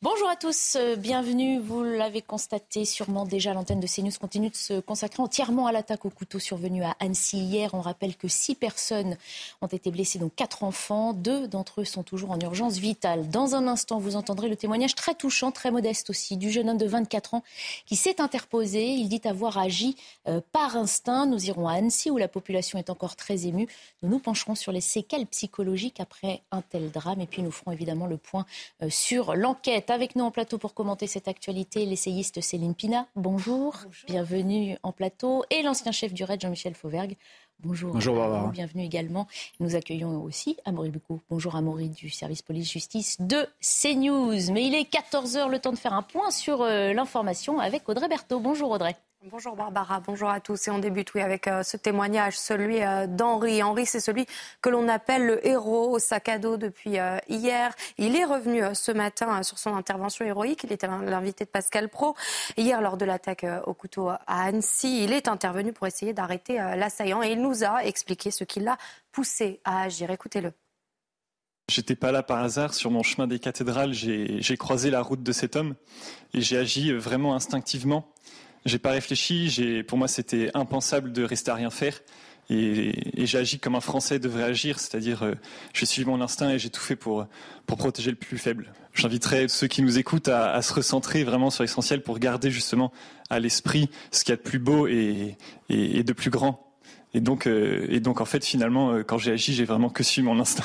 Bonjour à tous, euh, bienvenue. Vous l'avez constaté sûrement déjà, l'antenne de CNews continue de se consacrer entièrement à l'attaque au couteau survenue à Annecy hier. On rappelle que six personnes ont été blessées, dont quatre enfants. Deux d'entre eux sont toujours en urgence vitale. Dans un instant, vous entendrez le témoignage très touchant, très modeste aussi, du jeune homme de 24 ans qui s'est interposé. Il dit avoir agi euh, par instinct. Nous irons à Annecy où la population est encore très émue. Nous nous pencherons sur les séquelles psychologiques après un tel drame. Et puis nous ferons évidemment le point euh, sur l'enquête avec nous en plateau pour commenter cette actualité, l'essayiste Céline Pina. Bonjour. Bienvenue en plateau. Et l'ancien chef du RAID, Jean-Michel Fauvergue. Bonjour. Bonjour Barbara. Bienvenue également. Nous accueillons aussi Amaury Bucco. Bonjour Amaury du service police-justice de CNews. Mais il est 14h, le temps de faire un point sur euh, l'information avec Audrey Berthaud. Bonjour Audrey. Bonjour Barbara, bonjour à tous. Et on débute oui, avec euh, ce témoignage, celui euh, d'Henri. Henri, c'est celui que l'on appelle le héros au sac à dos depuis euh, hier. Il est revenu ce matin sur son intervention héroïque. Il était l'invité de Pascal Pro. Hier, lors de l'attaque au couteau à Annecy, il est intervenu pour essayer d'arrêter l'assaillant et il nous a expliqué ce qui l'a poussé à agir. Écoutez-le. J'étais pas là par hasard. Sur mon chemin des cathédrales, j'ai croisé la route de cet homme et j'ai agi vraiment instinctivement. J'ai pas réfléchi. Pour moi, c'était impensable de rester à rien faire. Et, j'ai agi comme un Français devrait agir, c'est-à-dire euh, j'ai suivi mon instinct et j'ai tout fait pour, pour protéger le plus faible. J'inviterai ceux qui nous écoutent à, se recentrer vraiment sur l'essentiel pour garder justement à l'esprit ce qu'il y a de plus beau et, et, de plus grand. Et donc, euh, et donc en fait, finalement, euh, quand j'ai agi, j'ai vraiment que suivi mon instinct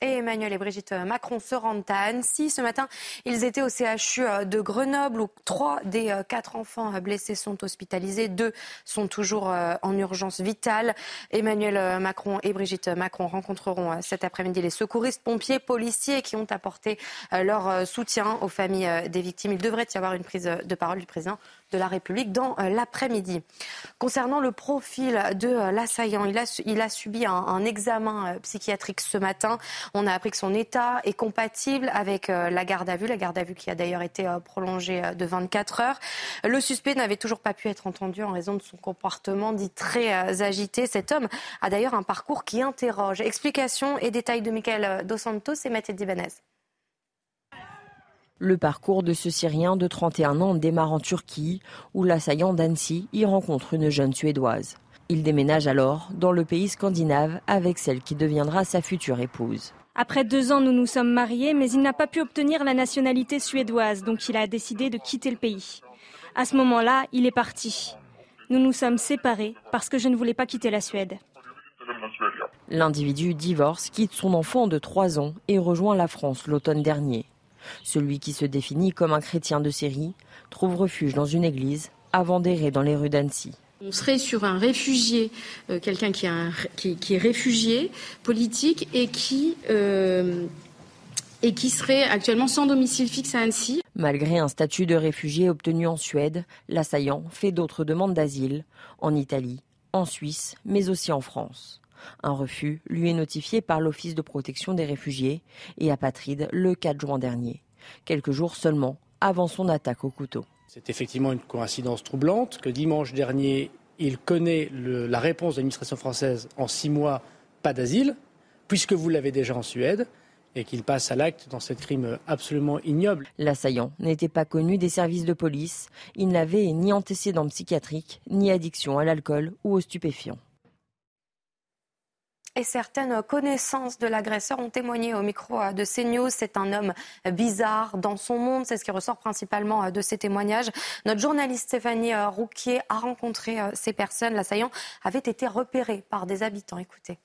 et Emmanuel et Brigitte Macron se rendent à Annecy. Ce matin, ils étaient au CHU euh, de Grenoble où trois des euh, quatre enfants euh, blessés sont hospitalisés. Deux sont toujours en urgence vitale. Emmanuel Macron et Brigitte Macron rencontreront cet après-midi les secouristes, pompiers, policiers qui ont apporté leur soutien aux familles des victimes. Il devrait y avoir une prise de parole du président de la République dans euh, l'après-midi. Concernant le profil de euh, l'assaillant, il a, subi un, examen euh, psychiatrique ce matin. On a appris que son état est compatible avec la garde à vue, la garde à vue qui a d'ailleurs été prolongée de 24 heures. Le suspect n'avait toujours pas pu être entendu en raison de son comportement dit très agité. Cet homme a d'ailleurs un parcours qui interroge. Explications et détails de Michael Dos Santos et Mathilde Ibanez. Le parcours de ce Syrien de 31 ans démarre en Turquie, où l'assaillant d'Annecy y rencontre une jeune Suédoise. Il déménage alors dans le pays scandinave avec celle qui deviendra sa future épouse. Après deux ans, nous nous sommes mariés, mais il n'a pas pu obtenir la nationalité suédoise, donc il a décidé de quitter le pays. À ce moment-là, il est parti. Nous nous sommes séparés parce que je ne voulais pas quitter la Suède. L'individu divorce, quitte son enfant de trois ans et rejoint la France l'automne dernier. Celui qui se définit comme un chrétien de série trouve refuge dans une église avant d'errer dans les rues d'Annecy. On serait sur un réfugié, euh, quelqu'un qui, est réfugié politique et qui, euh, et qui serait actuellement sans domicile fixe à Annecy. Malgré un statut de réfugié obtenu en Suède, l'assaillant fait d'autres demandes d'asile en Italie, en Suisse, mais aussi en France. Un refus lui est notifié par l'Office de protection des réfugiés et apatrides le 4 juin dernier, quelques jours seulement avant son attaque au couteau. C'est effectivement une coïncidence troublante que dimanche dernier, il connaît la réponse de l'administration française en six mois, pas d'asile, puisque vous l'avez déjà en Suède et qu'il passe à l'acte dans ce crime absolument ignoble. L'assaillant n'était pas connu des services de police. Il n'avait ni antécédent psychiatrique, ni addiction à l'alcool ou aux stupéfiants et certaines connaissances de l'agresseur ont témoigné au micro euh, de CNews. C'est un homme bizarre dans son monde, c'est ce qui ressort principalement euh, de ces témoignages. Notre journaliste Stéphanie euh, Rouquier a rencontré ces personnes. L'assaillant avait été repéré par des habitants. Écoutez.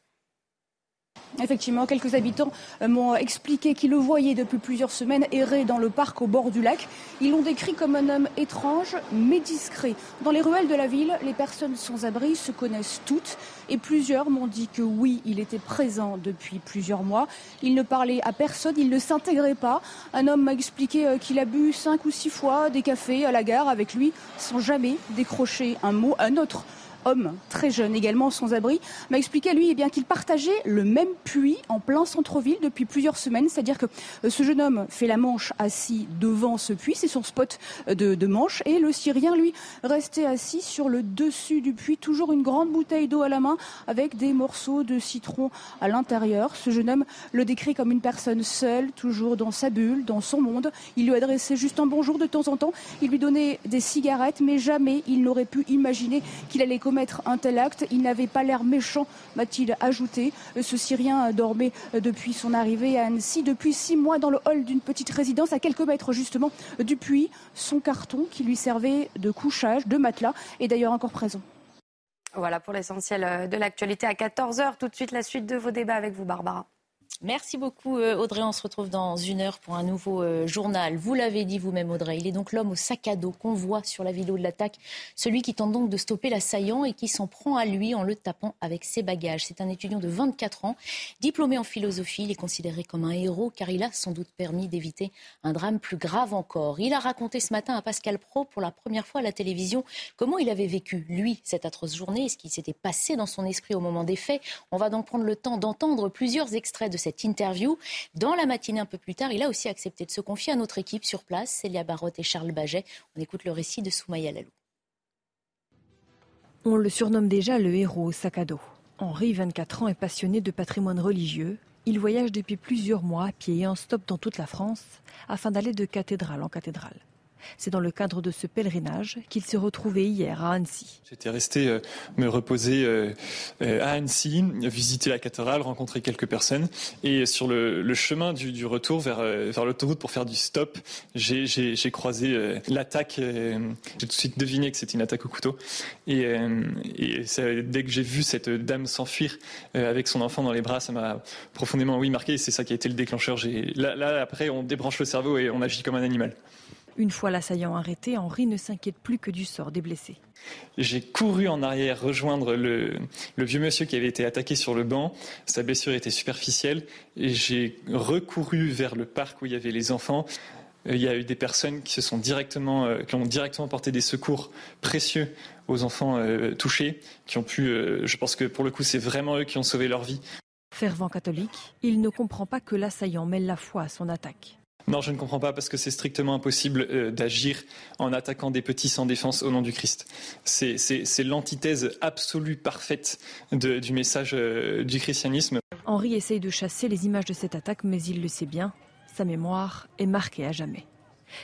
Effectivement, quelques habitants euh, m'ont expliqué qu'ils le voyaient depuis plusieurs semaines errer dans le parc au bord du lac. Ils l'ont décrit comme un homme étrange mais discret. Dans les ruelles de la ville, les personnes sans abri se connaissent toutes et plusieurs m'ont dit que oui, il était présent depuis plusieurs mois. Il ne parlait à personne, il ne s'intégrait pas. Un homme m'a expliqué euh, qu'il a bu cinq ou six fois des cafés à la gare avec lui sans jamais décrocher un mot. Un autre homme très jeune également sans abri, m'a expliqué lui eh bien qu'il partageait le même puits en plein centre-ville depuis plusieurs semaines. C'est-à-dire que euh, ce jeune homme fait la manche assis devant ce puits, c'est son spot euh, de, de, manche, et le Syrien lui restait assis sur le dessus du puits, toujours une grande bouteille d'eau à la main avec des morceaux de citron à l'intérieur. Ce jeune homme le décrit comme une personne seule, toujours dans sa bulle, dans son monde. Il lui adressait juste un bonjour de temps en temps. Il lui donnait des cigarettes, mais jamais il n'aurait pu imaginer qu'il allait commettre un tel acte. Il n'avait pas l'air méchant, m'a-t-il ajouté. Ce Syrien dormait depuis son arrivée à Annecy, depuis six mois dans le hall d'une petite résidence à quelques mètres justement du puits. Son carton qui lui servait de couchage, de matelas, est d'ailleurs encore présent. Voilà pour l'essentiel de l'actualité à 14h. Tout de suite, la suite de vos débats avec vous, Barbara. Merci beaucoup euh, Audrey. On se retrouve dans une heure pour un nouveau euh, journal. Vous l'avez dit vous-même Audrey, il est donc l'homme au sac à dos qu'on voit sur la vidéo de l'attaque, celui qui tente donc de stopper l'assaillant et qui s'en prend à lui en le tapant avec ses bagages. C'est un étudiant de 24 ans, diplômé en philosophie. Il est considéré comme un héros car il a sans doute permis d'éviter un drame plus grave encore. Il a raconté ce matin à Pascal Pro pour la première fois à la télévision comment il avait vécu, lui, cette atroce journée et ce qui s'était passé dans son esprit au moment des faits. On va donc prendre le temps d'entendre plusieurs extraits de cette interview. Dans la matinée un peu plus tard, il a aussi accepté de se confier à notre équipe sur place, Célia Barotte et Charles Baget. On écoute le récit de Soumaya Lalou. On le surnomme déjà le héros au sac à dos. Henri, 24 ans, est passionné de patrimoine religieux. Il voyage depuis plusieurs mois à pied et en stop dans toute la France afin d'aller de cathédrale en cathédrale. C'est dans le cadre de ce pèlerinage qu'il s'est retrouvé hier à Annecy. J'étais resté euh, me reposer euh, euh, à Annecy, visiter la cathédrale, rencontrer quelques personnes. Et sur le, chemin du, retour vers, l'autoroute pour faire du stop, j'ai croisé l'attaque. j'ai tout de suite deviné que c'était une attaque au couteau. Et, dès que j'ai vu cette dame s'enfuir avec son enfant dans les bras, ça m'a profondément oui, marqué. C'est ça qui a été le déclencheur. Là, après, on débranche le cerveau et on agit comme un animal. Une fois l'assaillant arrêté, Henri ne s'inquiète plus que du sort des blessés. J'ai couru en arrière rejoindre le, vieux monsieur qui avait été attaqué sur le banc. Sa blessure était superficielle et j'ai recouru vers le parc où il y avait les enfants. Euh, il y a eu des personnes qui se sont directement, euh, qui ont directement porté des secours précieux aux enfants euh, touchés, qui ont pu, je pense que pour le coup, c'est vraiment eux qui ont sauvé leur vie. Fervent catholique, il ne comprend pas que l'assaillant mêle la foi à son attaque. Non, je ne comprends pas parce que c'est strictement impossible euh, d'agir en attaquant des petits sans défense au nom du Christ. C'est l'antithèse absolue, parfaite du message euh, du christianisme. Henri essaye de chasser les images de cette attaque, mais il le sait bien, sa mémoire est marquée à jamais.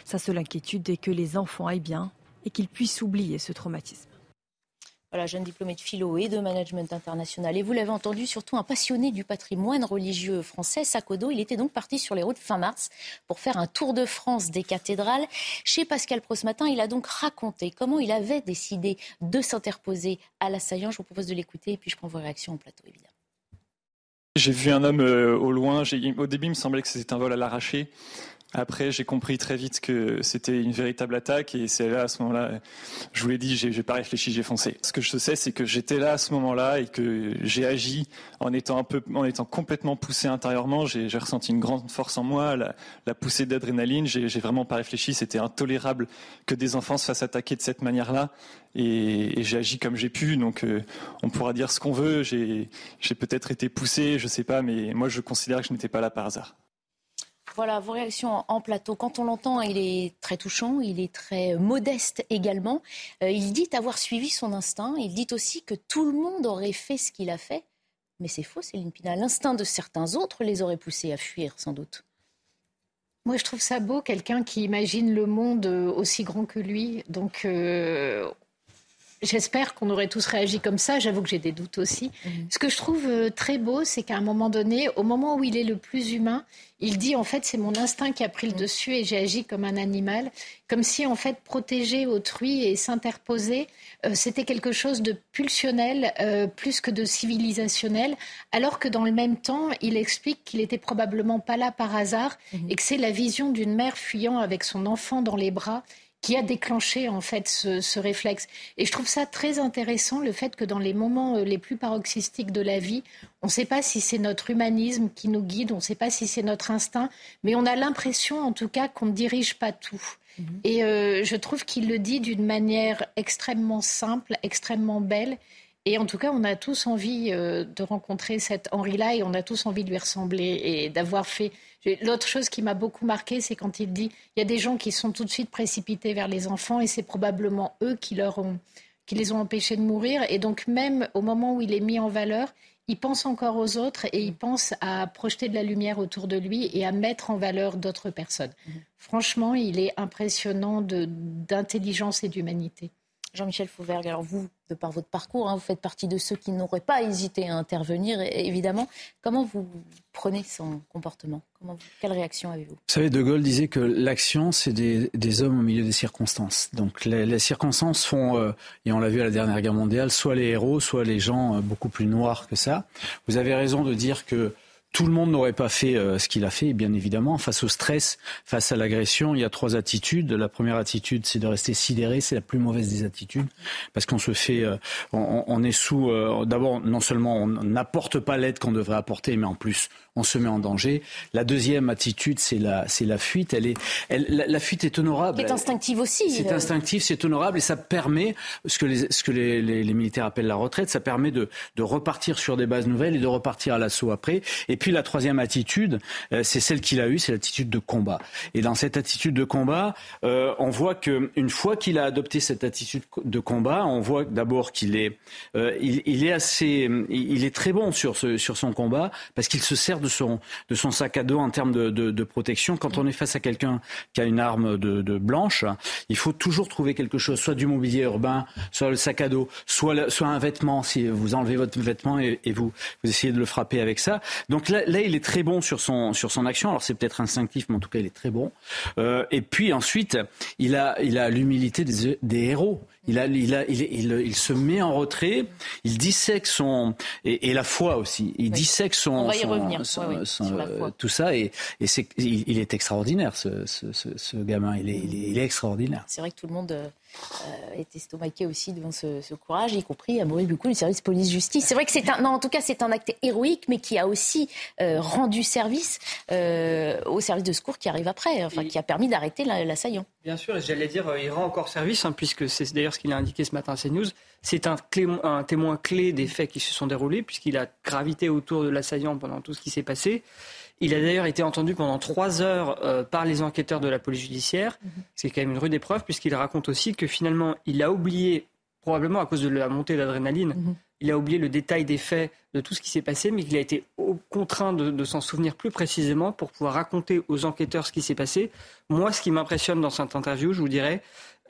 Sa seule inquiétude est que les enfants aillent bien et qu'ils puissent oublier ce traumatisme. Voilà, jeune diplômé de philo et de management international. Et vous l'avez entendu, surtout un passionné du patrimoine religieux français, Sakodo. Il était donc parti sur les routes fin mars pour faire un tour de France des cathédrales. Chez Pascal Pro ce matin, il a donc raconté comment il avait décidé de s'interposer à l'assaillant. Je vous propose de l'écouter et puis je prends vos réactions au plateau, évidemment. J'ai vu un homme euh, au loin. Au début, il me semblait que c'était un vol à l'arraché. Après, j'ai compris très vite que c'était une véritable attaque et c'est là, à ce moment-là, je vous l'ai dit, j'ai pas réfléchi, j'ai foncé. Ce que je sais, c'est que j'étais là à ce moment-là et que j'ai agi en étant un peu, en étant complètement poussé intérieurement. J'ai ressenti une grande force en moi, la, poussée d'adrénaline. J'ai vraiment pas réfléchi. C'était intolérable que des enfants se fassent attaquer de cette manière-là et, j'ai agi comme j'ai pu. Donc, euh, on pourra dire ce qu'on veut. J'ai peut-être été poussé, je sais pas, mais moi, je considère que je n'étais pas là par hasard. Voilà vos réactions en plateau. Quand on l'entend, il est très touchant, il est très modeste également. Euh, il dit avoir suivi son instinct. Il dit aussi que tout le monde aurait fait ce qu'il a fait. Mais c'est faux, Céline Pina. L'instinct de certains autres les aurait poussés à fuir, sans doute. Moi, je trouve ça beau, quelqu'un qui imagine le monde euh, aussi grand que lui. Donc, euh, J'espère qu'on aurait tous réagi comme ça. J'avoue que j'ai des doutes aussi. Mhm. Ce que je trouve euh, très beau, c'est qu'à un moment donné, au moment où il est le plus humain, il dit en fait c'est mon instinct qui a pris le mhm. dessus et j'ai agi comme un animal, comme si en fait protéger autrui et s'interposer, euh, c'était quelque chose de pulsionnel euh, plus que de civilisationnel, alors que dans le même temps, il explique qu'il était probablement pas là par hasard mhm. et que c'est la vision d'une mère fuyant avec son enfant dans les bras qui a déclenché en fait ce, réflexe. Et je trouve ça très intéressant le fait que dans les moments euh, les plus paroxystiques de la vie, on ne sait pas si c'est notre humanisme qui nous guide, on ne sait pas si c'est notre instinct, mais on a l'impression en tout cas qu'on ne dirige pas tout. Mhm. Et euh, je trouve qu'il le dit d'une manière extrêmement simple, extrêmement belle. Et en tout cas, on a tous envie euh, de rencontrer cet Henri-là et on a tous envie de lui ressembler et d'avoir fait L'autre chose qui m'a beaucoup marqué, c'est quand il dit il y a des gens qui sont tout de suite précipités vers les enfants et c'est probablement eux qui, leur ont, qui les ont empêchés de mourir. Et donc, même au moment où il est mis en valeur, il pense encore aux autres et il pense à projeter de la lumière autour de lui et à mettre en valeur d'autres personnes. Mmh. Franchement, il est impressionnant d'intelligence et d'humanité. Jean-Michel Fauvergue, alors vous, de par votre parcours, hein, vous faites partie de ceux qui n'auraient pas hésité à intervenir, évidemment. Comment vous prenez son comportement? Quelle réaction avez-vous? Vous savez, De Gaulle disait que l'action, c'est des, hommes au milieu des circonstances. Donc les, circonstances font, euh, et on l'a vu à la dernière guerre mondiale, soit les héros, soit les gens euh, beaucoup plus noirs que ça. Vous avez raison de dire que tout le monde n'aurait pas fait euh, ce qu'il a fait, bien évidemment. Face au stress, face à l'agression, il y a trois attitudes. La première attitude, c'est de rester sidéré. C'est la plus mauvaise des attitudes parce qu'on se fait, euh, on, est sous. Euh, d'abord, non seulement on n'apporte pas l'aide qu'on devrait apporter, mais en plus, on se met en danger. La deuxième attitude, c'est la, c'est la fuite. Elle est, elle, la, fuite est honorable. C'est instinctif aussi. C'est instinctif, c'est honorable et ça permet ce que les, ce que les, les, les, militaires appellent la retraite. Ça permet de, de repartir sur des bases nouvelles et de repartir à l'assaut après. Et puis la troisième attitude, euh, c'est celle qu'il a eue, c'est l'attitude de combat. Et dans cette attitude de combat, euh, on voit que une fois qu'il a adopté cette attitude de combat, on voit d'abord qu'il est, euh, il, il, est assez, il est très bon sur ce, sur son combat parce qu'il se sert de son, de son sac à dos en termes de, de, de protection. Quand on est face à quelqu'un qui a une arme de, de, blanche, il faut toujours trouver quelque chose, soit du mobilier urbain, soit le sac à dos, soit, soit un vêtement. Si vous enlevez votre vêtement et, et vous, vous essayez de le frapper avec ça. Donc là, là, il est très bon sur son, sur son action. Alors c'est peut-être instinctif, mais en tout cas, il est très bon. Euh, et puis ensuite, il a, il a l'humilité des, des héros. Il, a, il, a, il, il, il, se met en retrait, il dissèque son. Et, et la foi aussi. Il dissèque son. On va y son, revenir. Son, ouais, son, euh, tout ça. Et, il, est extraordinaire, ce, ce, ce, ce gamin. Il est, il est, il est extraordinaire. C'est vrai que tout le monde euh, est estomaqué aussi devant ce, ce courage, y compris à mourir beaucoup du service police-justice. C'est vrai que c'est un. Non, en tout cas, c'est un acte héroïque, mais qui a aussi euh, rendu service euh, au service de secours qui arrive après, enfin, et... qui a permis d'arrêter l'assaillant. Bien sûr, j'allais dire, il rend encore service, hein, puisque c'est d'ailleurs ce qu'il a indiqué ce matin à CNews. C'est un, un, témoin clé des faits qui se sont déroulés, puisqu'il a gravité autour de l'assaillant pendant tout ce qui s'est passé. Il a d'ailleurs été entendu pendant trois heures euh, par les enquêteurs de la police judiciaire. -hmm. C'est quand même une rude épreuve, puisqu'il raconte aussi que finalement, il a oublié, probablement à cause de la montée d'adrénaline, mm -hmm. il a oublié le détail des faits, de tout ce qui s'est passé, mais qu'il a été contraint de, de s'en souvenir plus précisément pour pouvoir raconter aux enquêteurs ce qui s'est passé. Moi, ce qui m'impressionne dans cette interview, je vous dirais,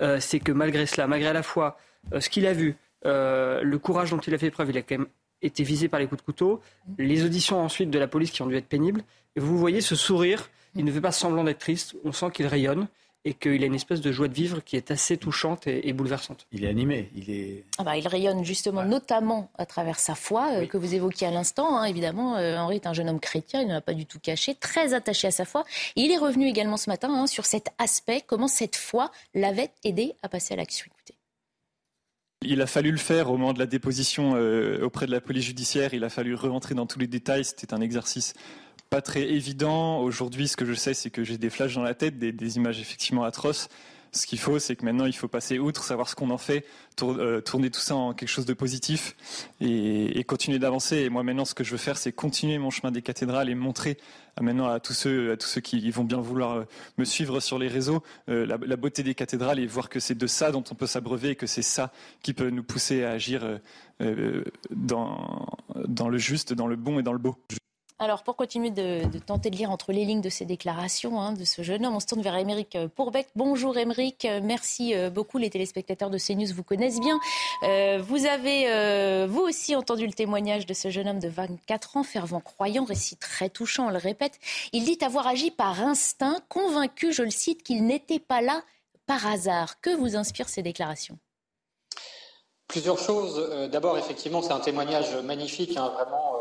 euh, c'est que malgré cela, malgré à la fois euh, ce qu'il a vu, euh, le courage dont il a fait preuve, il a quand même été visé par les coups de couteau, les auditions ensuite de la police qui ont dû être pénibles. Et vous voyez ce sourire, il ne fait pas semblant d'être triste, on sent qu'il rayonne et qu'il a une espèce de joie de vivre qui est assez touchante et, et bouleversante. Il est animé, il est. Ah bah, il rayonne justement, ouais. notamment à travers sa foi euh, oui. que vous évoquiez à l'instant. Hein, évidemment, euh, Henri est un jeune homme chrétien, il ne l'a pas du tout caché, très attaché à sa foi. Et il est revenu également ce matin hein, sur cet aspect, comment cette foi l'avait aidé à passer à l'action. Il a fallu le faire au moment de la déposition euh, auprès de la police judiciaire. Il a fallu rentrer dans tous les détails. C'était un exercice pas très évident. Aujourd'hui, ce que je sais, c'est que j'ai des flashs dans la tête, des, des images effectivement atroces. Ce qu'il faut, c'est que maintenant, il faut passer outre, savoir ce qu'on en fait, euh, tourner tout ça en quelque chose de positif et, continuer d'avancer. Et moi, maintenant, ce que je veux faire, c'est continuer mon chemin des cathédrales et montrer maintenant à tous ceux, à tous ceux qui vont bien vouloir euh, me suivre sur les réseaux euh, la, beauté des cathédrales et voir que c'est de ça dont on peut s'abreuver et que c'est ça qui peut nous pousser à agir dans, dans le juste, dans le bon et dans le beau. Alors, pour continuer de, tenter de lire entre les lignes de ces déclarations hein, de ce jeune homme, on se tourne vers Émeric Pourbec. Bonjour Émeric, merci euh, beaucoup. Les téléspectateurs de CNews vous connaissent bien. Euh, vous avez, euh, vous aussi, entendu le témoignage de ce jeune homme de 24 ans, fervent croyant, récit très touchant, on le répète. Il dit avoir agi par instinct, convaincu, je le cite, qu'il n'était pas là par hasard. Que vous inspirent ces déclarations? Plusieurs choses. D'abord, effectivement, c'est un témoignage magnifique, hein, vraiment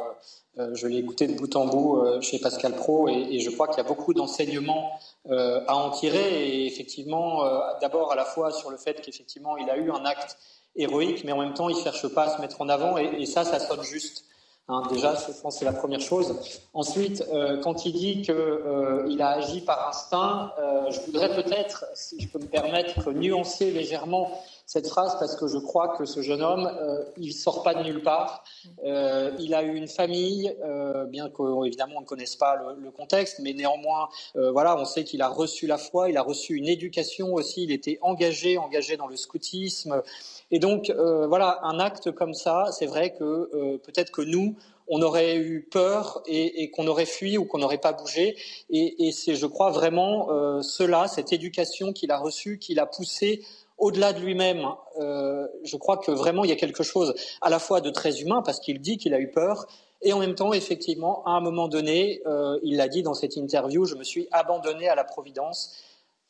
euh, je l'ai écouté de bout en bout euh, chez Pascal Pro et, je crois qu'il y a beaucoup d'enseignements euh, à en tirer. Et effectivement, d'abord à la fois sur le fait qu'effectivement il a eu un acte héroïque, mais en même temps il cherche pas à se mettre en avant et, ça, ça sonne juste. Hein, déjà, je pense c'est la première chose. Ensuite, quand il dit qu'il a agi par instinct, je voudrais peut-être, si je peux me permettre, nuancer légèrement cette phrase parce que je crois que ce jeune homme, euh, il sort pas de nulle part. Euh, il a eu une famille, euh, bien qu'évidemment on ne connaisse pas le, contexte, mais néanmoins, euh, voilà, on sait qu'il a reçu la foi, il a reçu une éducation aussi, il était engagé, engagé dans le scoutisme. Et donc, voilà, un acte comme ça, c'est vrai que peut-être que nous, on aurait eu peur et, qu'on aurait fui ou qu'on n'aurait pas bougé. Et, c'est, je crois, vraiment cela, cette éducation qu'il a reçue, qui l'a poussé au-delà de lui-même, euh, je crois que vraiment il y a quelque chose à la fois de très humain parce qu'il dit qu'il a eu peur et en même temps, effectivement, à un moment donné, euh, il l'a dit dans cette interview, je me suis abandonné à la providence.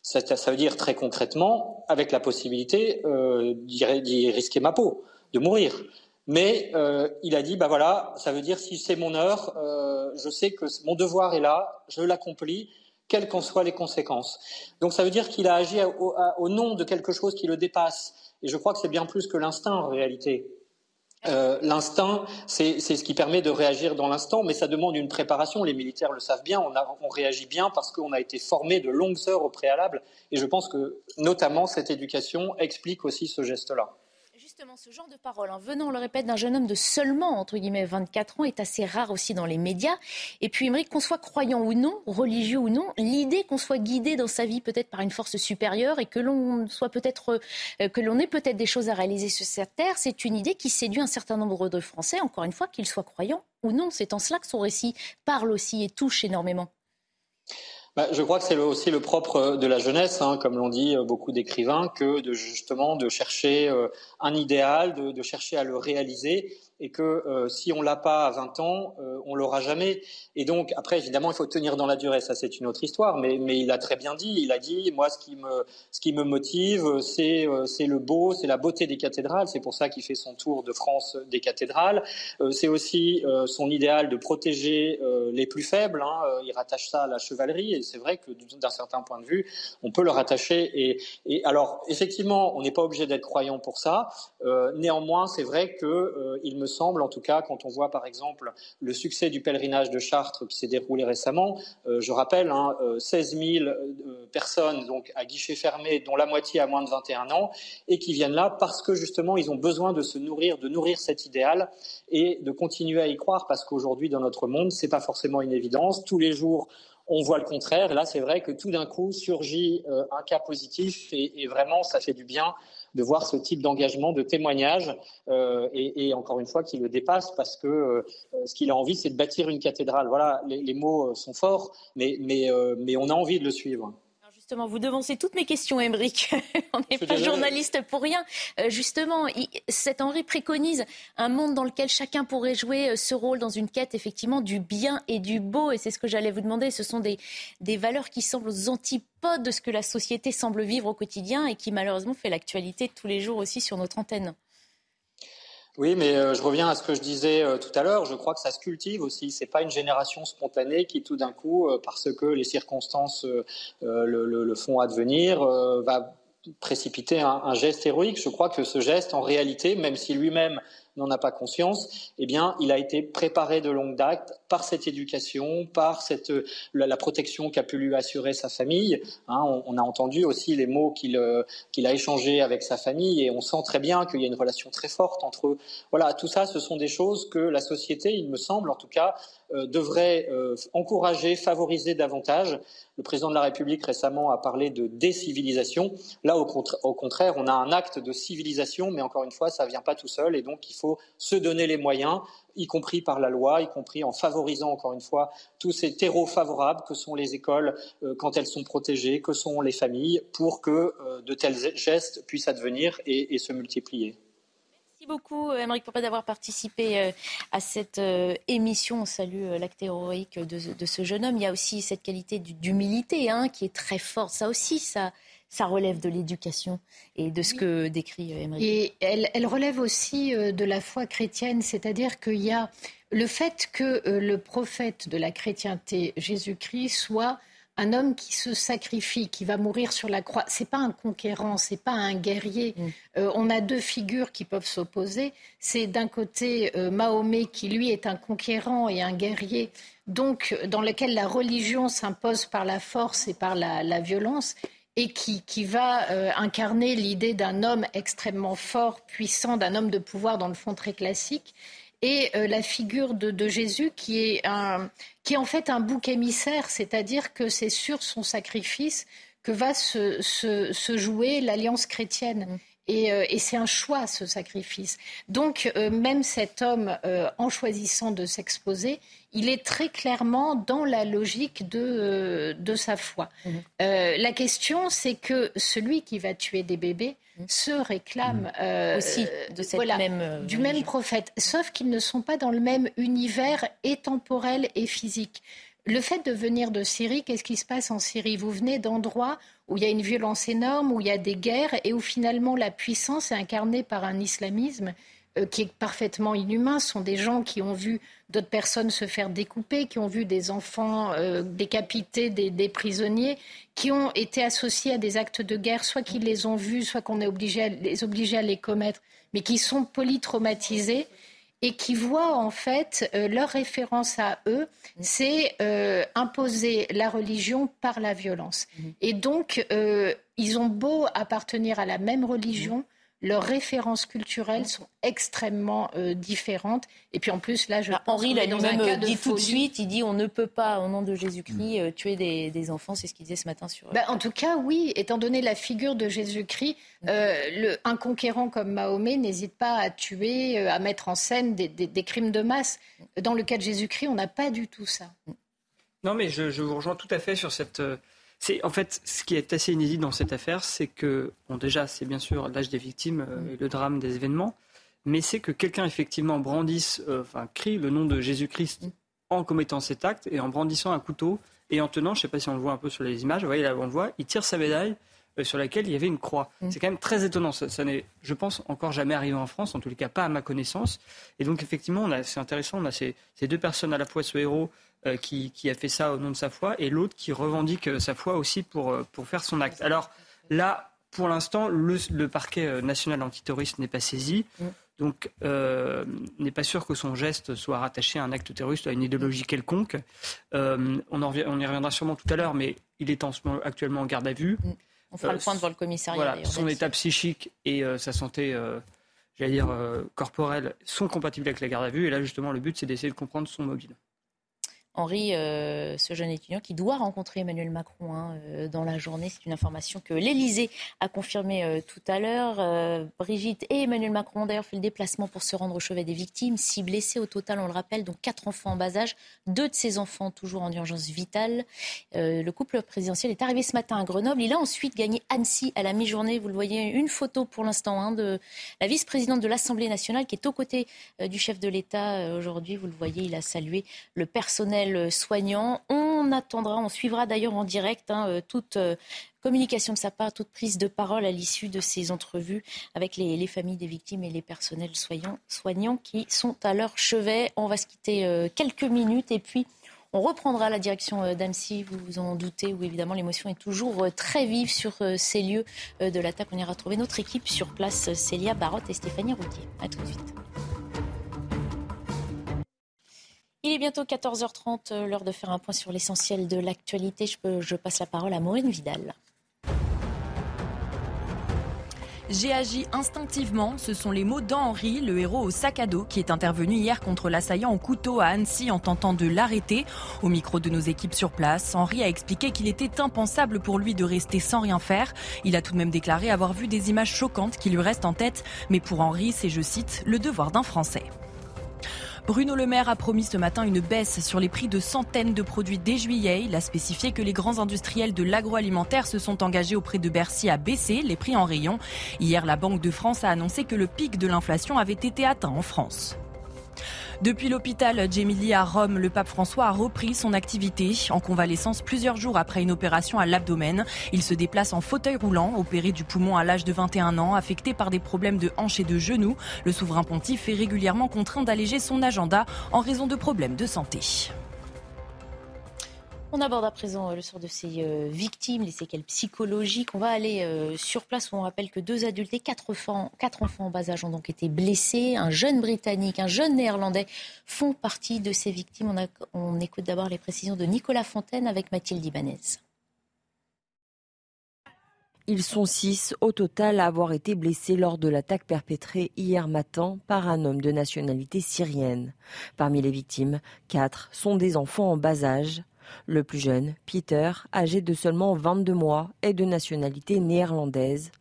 Ça, veut dire très concrètement, avec la possibilité euh, d'y risquer ma peau, de mourir. Mais il a dit, bah voilà, ça veut dire si c'est mon heure, je sais que mon devoir est là, je l'accomplis quelles qu'en soient les conséquences. Donc ça veut dire qu'il a agi au, nom de quelque chose qui le dépasse. Et je crois que c'est bien plus que l'instinct en réalité. Euh, l'instinct, c'est ce qui permet de réagir dans l'instant, mais ça demande une préparation. Les militaires le savent bien, on, on réagit bien parce qu'on a été formé de longues heures au préalable. Et je pense que notamment cette éducation explique aussi ce geste-là justement, ce genre de parole, en venant, on le répète, d'un jeune homme de seulement, entre guillemets, 24 ans, est assez rare aussi dans les médias. Et puis, Émeric, qu'on soit croyant ou non, religieux ou non, l'idée qu'on soit guidé dans sa vie peut-être par une force supérieure et que l'on soit peut-être, euh, que l'on ait peut-être des choses à réaliser sur cette terre, c'est une idée qui séduit un certain nombre de Français, encore une fois, qu'ils soient croyants ou non. C'est en cela que son récit parle aussi et touche énormément. Bah, je crois que c'est aussi le propre de la jeunesse, hein, comme l'ont dit euh, beaucoup d'écrivains, que de justement de chercher euh, un idéal, de, chercher à le réaliser et que euh, si on l'a pas à 20 ans, euh, on l'aura jamais. Et donc après, évidemment, il faut tenir dans la durée. Ça, c'est une autre histoire. Mais, il a très bien dit. Il a dit, moi, ce qui me, ce qui me motive, c'est, euh, c'est le beau, c'est la beauté des cathédrales. C'est pour ça qu'il fait son tour de France des cathédrales. Euh, c'est aussi son idéal de protéger les plus faibles. Hein. Il rattache ça à la chevalerie. Et c'est vrai que d'un certain point de vue, on peut le rattacher. Et, et alors, effectivement, on n'est pas obligé d'être croyant pour ça. néanmoins, c'est vrai que il me en tout cas, quand on voit par exemple le succès du pèlerinage de Chartres qui s'est déroulé récemment. Euh, je rappelle, hein, 16 euh, 000 euh, personnes donc à guichet fermé, dont la moitié à moins de 21 ans, et qui viennent là parce que justement ils ont besoin de se nourrir, de nourrir cet idéal et de continuer à y croire parce qu'aujourd'hui dans notre monde, c'est pas forcément une évidence. Tous les jours, on voit le contraire. Là, c'est vrai que tout d'un coup surgit un cas positif et, vraiment, ça fait du bien de voir ce type d'engagement, de témoignage, euh, et, encore une fois, qui le dépasse parce que euh, ce qu'il a envie, c'est de bâtir une cathédrale. Voilà, les, mots euh, sont forts, mais, mais, mais on a envie de le suivre. Justement, vous devancez toutes mes questions, Émeric. On n'est pas journaliste pour rien. justement, cet Henri préconise un monde dans lequel chacun pourrait jouer ce rôle dans une quête, effectivement, du bien et du beau. Et c'est ce que j'allais vous demander. Ce sont des, des valeurs qui semblent aux antipodes de ce que la société semble vivre au quotidien et qui malheureusement fait l'actualité tous les jours aussi sur notre antenne. Oui, mais euh, je reviens à ce que je disais euh, tout à l'heure. Je crois que ça se cultive aussi. C'est pas une génération spontanée qui, tout d'un coup, euh, parce que les circonstances le, font advenir, va précipiter un, un, geste héroïque. Je crois que ce geste, en réalité, même si lui-même n'en a pas conscience, eh bien, il a été préparé de longue date par cette éducation, par cette, la, protection qu'a pu lui assurer sa famille. Hein, on, a entendu aussi les mots qu'il euh, qu'il a échangés avec sa famille et on sent très bien qu'il y a une relation très forte entre eux. Voilà, tout ça, ce sont des choses que la société, il me semble en tout cas, devrait encourager, favoriser davantage. Le président de la République récemment a parlé de décivilisation. Là, au, contraire, on a un acte de civilisation, mais encore une fois, ça ne vient pas tout seul, et donc il faut se donner les moyens, y compris par la loi, y compris en favorisant encore une fois tous ces terreaux favorables que sont les écoles euh, quand elles sont protégées, que sont les familles, pour que euh, de tels gestes puissent advenir et, se multiplier. Merci beaucoup, Émeric Popet, d'avoir participé euh, à cette émission. On salue l'acte héroïque de, ce jeune homme. Il y a aussi cette qualité d'humilité hein, qui est très forte. Ça aussi, ça, ça relève de l'éducation et de ce que décrit Émeric. Et elle, relève aussi euh, de la foi chrétienne, c'est-à-dire qu'il y a le fait que euh, le prophète de la chrétienté, Jésus-Christ, soit un homme qui se sacrifie, qui va mourir sur la croix. C'est pas un conquérant, c'est pas un guerrier. Mm. Euh, on a deux figures qui peuvent s'opposer. C'est d'un côté Mahomet qui lui est un conquérant et un guerrier, donc dans lequel la religion s'impose par la force et par la violence, et qui, va euh, incarner l'idée d'un homme extrêmement fort, puissant, d'un homme de pouvoir dans le fond très classique, et euh, la figure de, Jésus qui est, qui est en fait un bouc émissaire, c'est-à-dire que c'est sur son sacrifice que va se, jouer l'alliance chrétienne. Mmh. Euh, et, c'est un choix, ce sacrifice. Donc, même cet homme, en choisissant de s'exposer, il est très clairement dans la logique de, euh, de sa foi. Euh, la question, c'est que celui qui va tuer des bébés. Se réclame mhm. euh, aussi de cette même, du même prophète, sauf qu'ils ne sont pas dans le même univers et temporel et physique. Le fait de venir de Syrie, qu'est-ce qui se passe en Syrie? Vous venez d'endroits où il y a une violence énorme, où il y a des guerres et où finalement la puissance est incarnée par un islamisme qui est parfaitement inhumain. Ce sont des gens qui ont vu d'autres personnes se faire découper, qui ont vu des enfants euh, décapités, des, prisonniers, qui ont été associés à des actes de guerre, soit qu'ils les ont vus, soit qu'on est obligé à, les obligés à les commettre, mais qui sont polytraumatisés et qui voient en fait euh, leur référence à eux, c'est euh, imposer la religion par la violence. Mmh. Et donc, ils ont beau appartenir à la même religion, leurs références culturelles sont extrêmement euh, différentes. Et puis en plus, là, je bah, Henri l'a dit tout de suite, il dit on ne peut pas, au nom de Jésus-Christ, euh, tuer des, enfants. C'est ce qu'il disait ce matin sur... Bah, en tout cas, oui, étant donné la figure de Jésus-Christ, euh, un conquérant comme Mahomet n'hésite pas à tuer, à mettre en scène des, crimes de masse. Dans le cas de Jésus-Christ, on n'a pas du tout ça. Non, mais je, je, vous rejoins tout à fait sur cette en fait ce qui est assez inédit dans cette affaire, c'est que bon déjà c'est bien sûr l'âge des victimes euh, et le drame des événements, mais c'est que quelqu'un effectivement brandisse, euh, enfin crie le nom de Jésus-Christ en commettant cet acte et en brandissant un couteau et en tenant, je ne sais pas si on le voit un peu sur les images, vous voyez là on le voit, il tire sa médaille euh, sur laquelle il y avait une croix. Mm. C'est quand même très étonnant. Ça, n'est, je pense, encore jamais arrivé en France, en tous les cas pas à ma connaissance. Et donc effectivement, c'est intéressant. On a ces, deux personnes à la fois ce héros euh, qui, a fait ça au nom de sa foi et l'autre qui revendique euh, sa foi aussi pour, pour faire son acte. Alors là, pour l'instant, le, parquet national antiterroriste n'est pas saisi. Mm. Donc, n'est pas sûr que son geste soit rattaché à un acte terroriste, à une idéologie quelconque. on, on, y reviendra sûrement tout à l'heure, mais il est en, actuellement en garde à vue. Mm. On fera le point devant le commissariat. Voilà, son état psychique et euh, sa santé, euh, j'allais dire, euh, corporelle sont compatibles avec la garde à vue. Et là, justement, le but, c'est d'essayer de comprendre son mobile. Henri, euh, ce jeune étudiant qui doit rencontrer Emmanuel Macron hein, euh, dans la journée. C'est une information que l'Elysée a confirmée euh, tout à l'heure. Brigitte et Emmanuel Macron ont d'ailleurs fait le déplacement pour se rendre au chevet des victimes. Six blessés au total, on le rappelle, dont quatre enfants en bas âge. Deux de ces enfants toujours en urgence vitale. le couple présidentiel est arrivé ce matin à Grenoble. Il a ensuite gagné Annecy à la mi-journée. Vous le voyez, une photo pour l'instant hein, de la vice-présidente de l'Assemblée nationale qui est aux côtés du chef de l'État aujourd'hui. Vous le voyez, il a salué le personnel soignant. On attendra, on suivra d'ailleurs en direct hein, euh, toute euh, communication de sa part, toute prise de parole à l'issue de ces entrevues avec les, familles des victimes et les personnels soignants, soignants qui sont à leur chevet. On va se quitter euh, quelques minutes et puis on reprendra la direction d'Annecy, vous vous en doutez, où évidemment l'émotion est toujours très vive sur ces lieux de l'attaque. On ira trouver notre équipe sur place, Célia Barotte et Stéphanie Routier. A tout de suite. Il est bientôt 14h30, euh, l'heure de faire un point sur l'essentiel de l'actualité. Je, je passe la parole à Maureen Vidal. J'ai agi instinctivement, ce sont les mots d'Henri, le héros au sac à dos, qui est intervenu hier contre l'assaillant au couteau à Annecy en tentant de l'arrêter. Au micro de nos équipes sur place, Henri a expliqué qu'il était impensable pour lui de rester sans rien faire. Il a tout de même déclaré avoir vu des images choquantes qui lui restent en tête, mais pour Henri, c'est, je cite, le devoir d'un Français. Bruno Le Maire a promis ce matin une baisse sur les prix de centaines de produits dès juillet. Il a spécifié que les grands industriels de l'agroalimentaire se sont engagés auprès de Bercy à baisser les prix en rayon. Hier, la Banque de France a annoncé que le pic de l'inflation avait été atteint en France. Depuis l'hôpital Gemili à Rome, le pape François a repris son activité en convalescence plusieurs jours après une opération à l'abdomen. Il se déplace en fauteuil roulant, opéré du poumon à l'âge de 21 ans, affecté par des problèmes de hanches et de genoux. Le souverain pontife est régulièrement contraint d'alléger son agenda en raison de problèmes de santé. On aborde à présent euh, le sort de ces euh, victimes, les séquelles psychologiques. On va aller euh, sur place où on rappelle que deux adultes et quatre enfants, en bas âge ont donc été blessés. Un jeune Britannique, un jeune Néerlandais font partie de ces victimes. On, on écoute d'abord les précisions de Nicolas Fontaine avec Mathilde Ibanez. Ils sont six au total à avoir été blessés lors de l'attaque perpétrée hier matin par un homme de nationalité syrienne. Parmi les victimes, quatre sont des enfants en bas âge. Le plus jeune, Peter, âgé de seulement 22 mois, est de nationalité néerlandaise.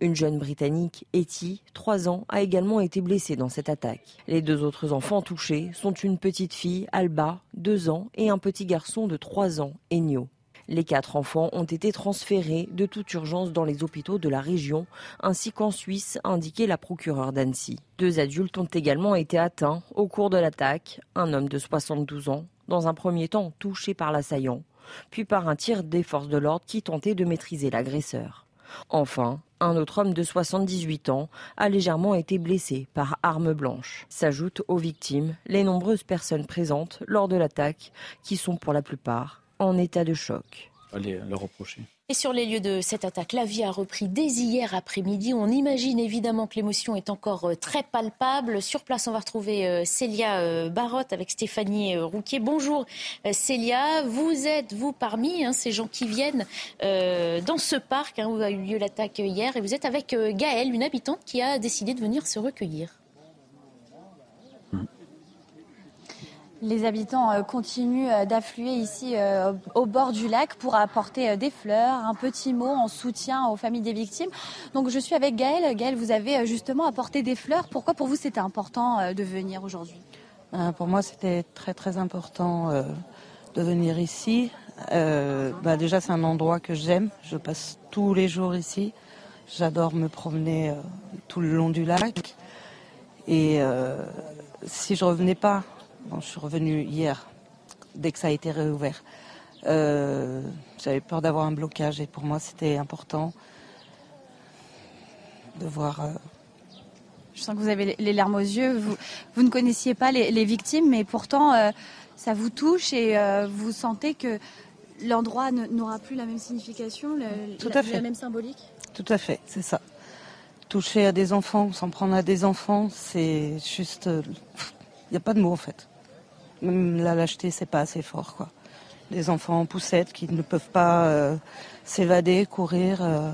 Une jeune Britannique, Etty, 3 ans, a également été blessée dans cette attaque. Les deux autres enfants touchés sont une petite fille, Alba, 2 ans, et un petit garçon de 3 ans, Enyo. Les quatre enfants ont été transférés de toute urgence dans les hôpitaux de la région, ainsi qu'en Suisse, a indiqué la procureure d'Annecy. Deux adultes ont également été atteints au cours de l'attaque, un homme de 72 ans, dans un premier temps touché par l'assaillant, puis par un tir des forces de l'ordre qui tentait de maîtriser l'agresseur. Enfin, un autre homme de 78 ans a légèrement été blessé par arme blanche. S'ajoutent aux victimes les nombreuses personnes présentes lors de l'attaque qui sont pour la plupart en état de choc. Allez le reprocher. Et sur les lieux de cette attaque, la vie a repris dès hier après-midi. On imagine évidemment que l'émotion est encore euh, très palpable. Sur place, on va retrouver euh, Célia euh, Barotte avec Stéphanie Rouquier. Bonjour Célia, vous êtes, vous, parmi hein, ces gens qui viennent dans ce parc hein, où a eu lieu l'attaque hier. Et vous êtes avec Gaëlle, une habitante qui a décidé de venir se recueillir. Les habitants euh, continuent euh, d'affluer ici euh, au bord du lac pour apporter des fleurs, un petit mot en soutien aux familles des victimes. Donc je suis avec Gaëlle. Gaëlle, vous avez justement apporté des fleurs. Pourquoi pour vous c'était important de venir aujourd'hui? Pour moi c'était très très important de venir ici. bah, déjà c'est un endroit que j'aime. Je passe tous les jours ici. J'adore me promener tout le long du lac. Et si je revenais pas je suis revenue hier, dès que ça a été réouvert. Euh, j'avais peur d'avoir un blocage et pour moi c'était important de voir. Euh, je sens que vous avez les larmes aux yeux. Vous, vous ne connaissiez pas les, victimes, mais pourtant euh, ça vous touche et vous sentez que l'endroit n'aura plus la même signification, Tout à fait. la même symbolique. Tout à fait, c'est ça. Toucher à des enfants, s'en prendre à des enfants, c'est juste. Il n'y a pas de mots en fait. Même la lâcheté, c'est pas assez fort, quoi. Des enfants en poussette qui ne peuvent pas euh, s'évader, courir. Euh.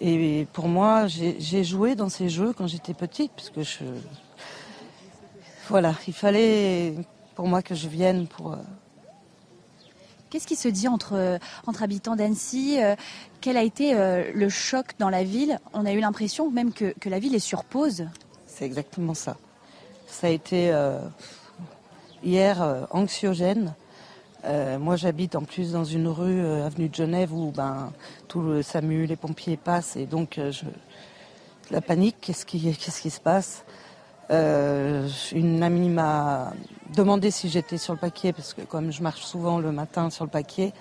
Et pour moi, j'ai joué dans ces jeux quand j'étais petite, puisque je. Voilà, il fallait pour moi que je vienne pour. Euh. Qu'est-ce qui se dit entre, entre habitants d'Annecy Quel a été le choc dans la ville? On a eu l'impression même que, que, la ville est sur pause. C'est exactement ça. Ça a été hier euh, anxiogène. Euh, moi, j'habite en plus dans une rue, euh, avenue de Genève, où ben, tout le SAMU, les pompiers passent, et donc la panique, qu'est-ce qui, qu'est-ce qui se passe? Une amie m'a demandé si j'étais sur le paquet, parce que comme je marche souvent le matin sur le paquet,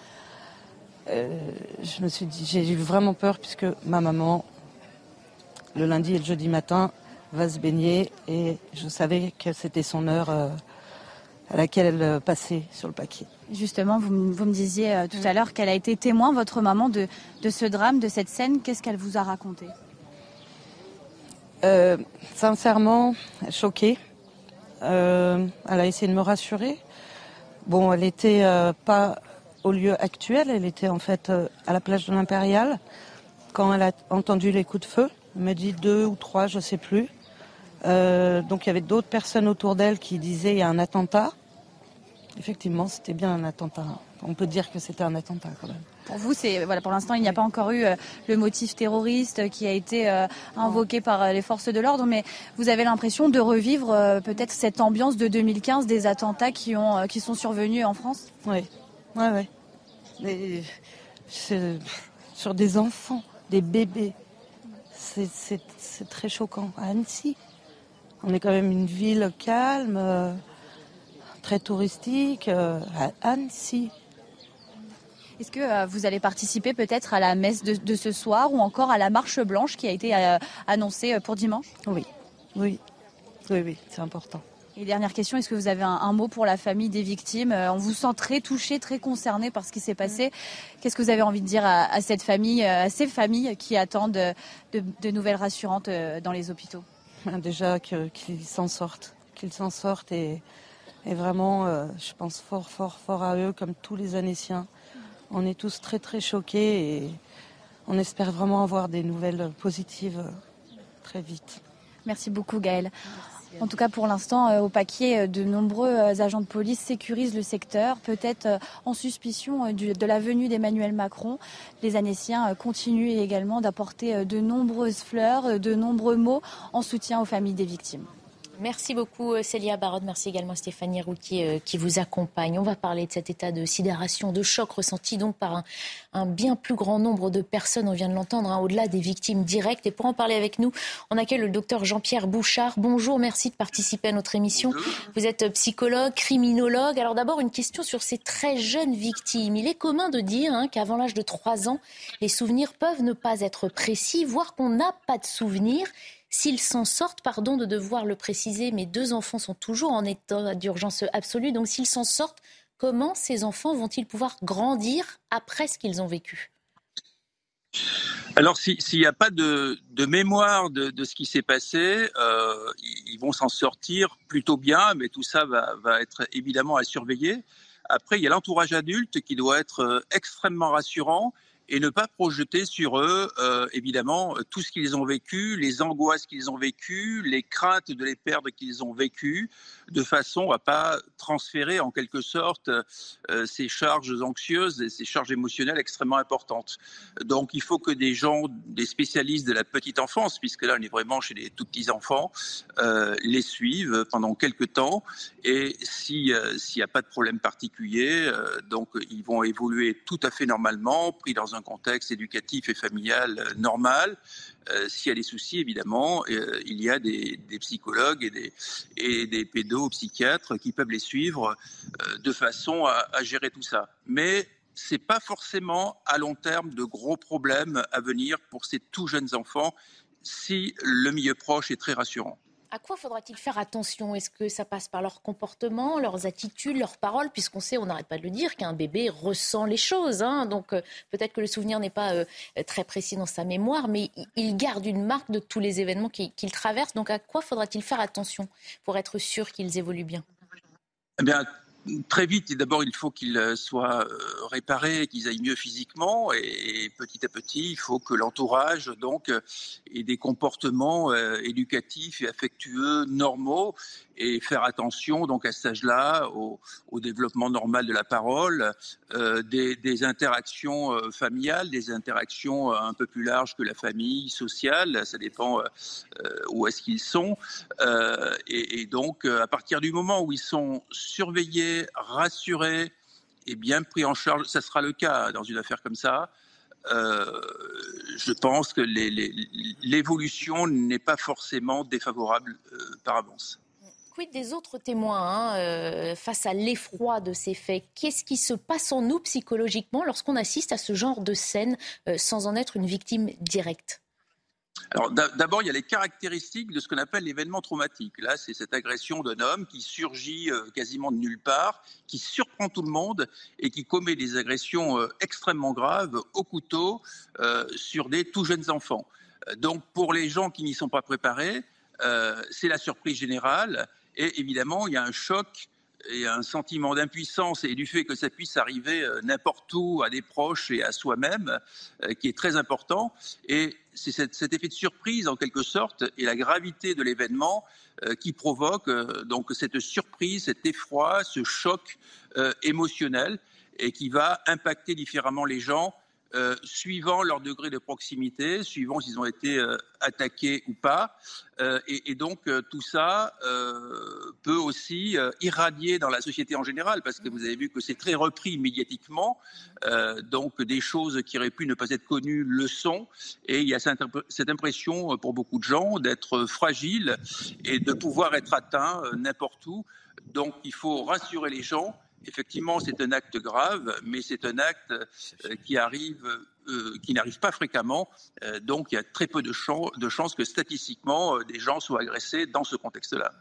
je me suis dit, j'ai eu vraiment peur, puisque ma maman, le lundi et le jeudi matin, va se baigner, et je savais que c'était son heure à laquelle elle euh, passait sur le paquet. Justement, vous, me disiez euh, tout à l'heure qu'elle a été témoin, votre maman, de, de ce drame, de cette scène. Qu'est-ce qu'elle vous a raconté? Euh, Sincèrement, choquée. elle a essayé de me rassurer. Bon, elle n'était pas au lieu actuel, elle était en fait à la plage de l'Impérial quand elle a entendu les coups de feu. Elle m'a dit deux ou trois, je ne sais plus. Euh, donc il y avait d'autres personnes autour d'elle qui disaient il y a un attentat. Effectivement, c'était bien un attentat. On peut dire que c'était un attentat quand même. Pour vous, c'est voilà, pour l'instant, il n'y a pas encore eu euh, le motif terroriste qui a été euh, invoqué par les forces de l'ordre, mais vous avez l'impression de revivre peut-être cette ambiance de 2015 des attentats qui ont qui sont survenus en France? Oui, oui, oui. sur des enfants, des bébés, c'est très choquant. À Annecy, on est quand même une ville calme, euh, très touristique. Euh, à Annecy. Est-ce que euh, vous allez participer peut-être à la messe de, ce soir ou encore à la marche blanche qui a été annoncée pour dimanche? Oui, oui, oui, oui, c'est important. Et dernière question, est-ce que vous avez un, mot pour la famille des victimes? On vous sent très touché, très concerné par ce qui s'est passé. Qu'est-ce que vous avez envie de dire à, cette famille, à ces familles qui attendent de nouvelles rassurantes dans les hôpitaux? déjà qu'ils s'en sortent, qu'ils s'en sortent et, vraiment, euh, je pense fort, fort, fort à eux, comme tous les Anéciens. On est tous très, très choqués et on espère vraiment avoir des nouvelles positives très vite. Merci beaucoup, Gaëlle. En tout cas, pour l'instant, euh, au paquet, euh, de nombreux agents de police sécurisent le secteur, peut-être en suspicion de la venue d'Emmanuel Macron. Les Anéciens continuent également d'apporter de nombreuses fleurs, de nombreux mots en soutien aux familles des victimes. Merci beaucoup euh, Célia Barotte, merci également Stéphanie Rouquier euh, qui vous accompagne. On va parler de cet état de sidération, de choc ressenti donc par un, bien plus grand nombre de personnes, on vient de l'entendre, hein, au-delà des victimes directes. Et pour en parler avec nous, on accueille le docteur Jean-Pierre Bouchard. Bonjour, merci de participer à notre émission. Vous êtes psychologue, criminologue. Alors d'abord une question sur ces très jeunes victimes. Il est commun de dire hein, qu'avant l'âge de 3 ans, les souvenirs peuvent ne pas être précis, voire qu'on n'a pas de souvenirs. S'ils s'en sortent, pardon de devoir le préciser, mes deux enfants sont toujours en état d'urgence absolue. Donc s'ils s'en sortent, comment ces enfants vont-ils pouvoir grandir après ce qu'ils ont vécu? Alors, s'il n'y a pas de, mémoire de, ce qui s'est passé, euh, ils vont s'en sortir plutôt bien, mais tout ça va, être évidemment à surveiller. Après, il y a l'entourage adulte qui doit être euh, extrêmement rassurant et ne pas projeter sur eux, euh, évidemment, tout ce qu'ils ont vécu, les angoisses qu'ils ont vécues, les craintes de les perdre qu'ils ont vécues, de façon à pas transférer en quelque sorte euh, ces charges anxieuses et ces charges émotionnelles extrêmement importantes. Donc il faut que des gens, des spécialistes de la petite enfance, puisque là on est vraiment chez les tout petits enfants, euh, les suivent pendant quelques temps et si s'il n'y a pas de problème particulier, donc ils vont évoluer tout à fait normalement, pris dans un un contexte éducatif et familial euh, normal. Euh, s'il y a des soucis, évidemment, euh, il y a des, psychologues et des, pédopsychiatres qui peuvent les suivre de façon à, à gérer tout ça. Mais ce n'est pas forcément à long terme de gros problèmes à venir pour ces tout jeunes enfants si le milieu proche est très rassurant. À quoi faudra-t-il faire attention? Est-ce que ça passe par leur comportement, leurs attitudes, leurs paroles? Puisqu'on sait, on n'arrête pas de le dire, qu'un bébé ressent les choses. Hein. Donc euh, peut-être que le souvenir n'est pas euh, très précis dans sa mémoire, mais il garde une marque de tous les événements qu'il traverse. Donc à quoi faudra-t-il faire attention pour être sûr qu'ils évoluent bien? Eh bien, très vite, d'abord, il faut qu'ils euh, soient euh, réparés, qu'ils aillent mieux physiquement, et, petit à petit, il faut que l'entourage donc ait des comportements euh, éducatifs et affectueux normaux, et faire attention donc à cet âge-là au, développement normal de la parole, des, interactions familiales, des interactions un peu plus larges que la famille sociale, ça dépend où est-ce qu'ils sont, et, et donc à partir du moment où ils sont surveillés rassuré et bien pris en charge, ça sera le cas dans une affaire comme ça. Euh, je pense que l'évolution n'est pas forcément défavorable euh, par avance. Quid des autres témoins hein, euh, face à l'effroi de ces faits? Qu'est-ce qui se passe en nous psychologiquement lorsqu'on assiste à ce genre de scène sans en être une victime directe? Alors d'abord, il y a les caractéristiques de ce qu'on appelle l'événement traumatique. Là, c'est cette agression d'un homme qui surgit euh, quasiment de nulle part, qui surprend tout le monde et qui commet des agressions euh, extrêmement graves au couteau euh, sur des tout jeunes enfants. Donc pour les gens qui n'y sont pas préparés, c'est la surprise générale et évidemment, il y a un choc et un sentiment d'impuissance et du fait que ça puisse arriver euh, n'importe où, à des proches et à soi-même, euh, qui est très important. Et c'est cet, effet de surprise, en quelque sorte, et la gravité de l'événement euh, qui provoque donc cette surprise, cet effroi, ce choc émotionnel, et qui va impacter différemment les gens euh, suivant leur degré de proximité, suivant s'ils ont été euh, attaqués ou pas. Euh, et, donc tout ça peut aussi irradier dans la société en général, parce que vous avez vu que c'est très repris médiatiquement. donc des choses qui auraient pu ne pas être connues le sont. Et il y a cette, cette impression pour beaucoup de gens d'être fragile et de pouvoir être atteint n'importe où. Donc il faut rassurer les gens effectivement, c'est un acte grave, mais c'est un acte euh, qui arrive euh, qui n'arrive pas fréquemment. Euh, donc il y a très peu de, chances que statistiquement des gens soient agressés dans ce contexte-là.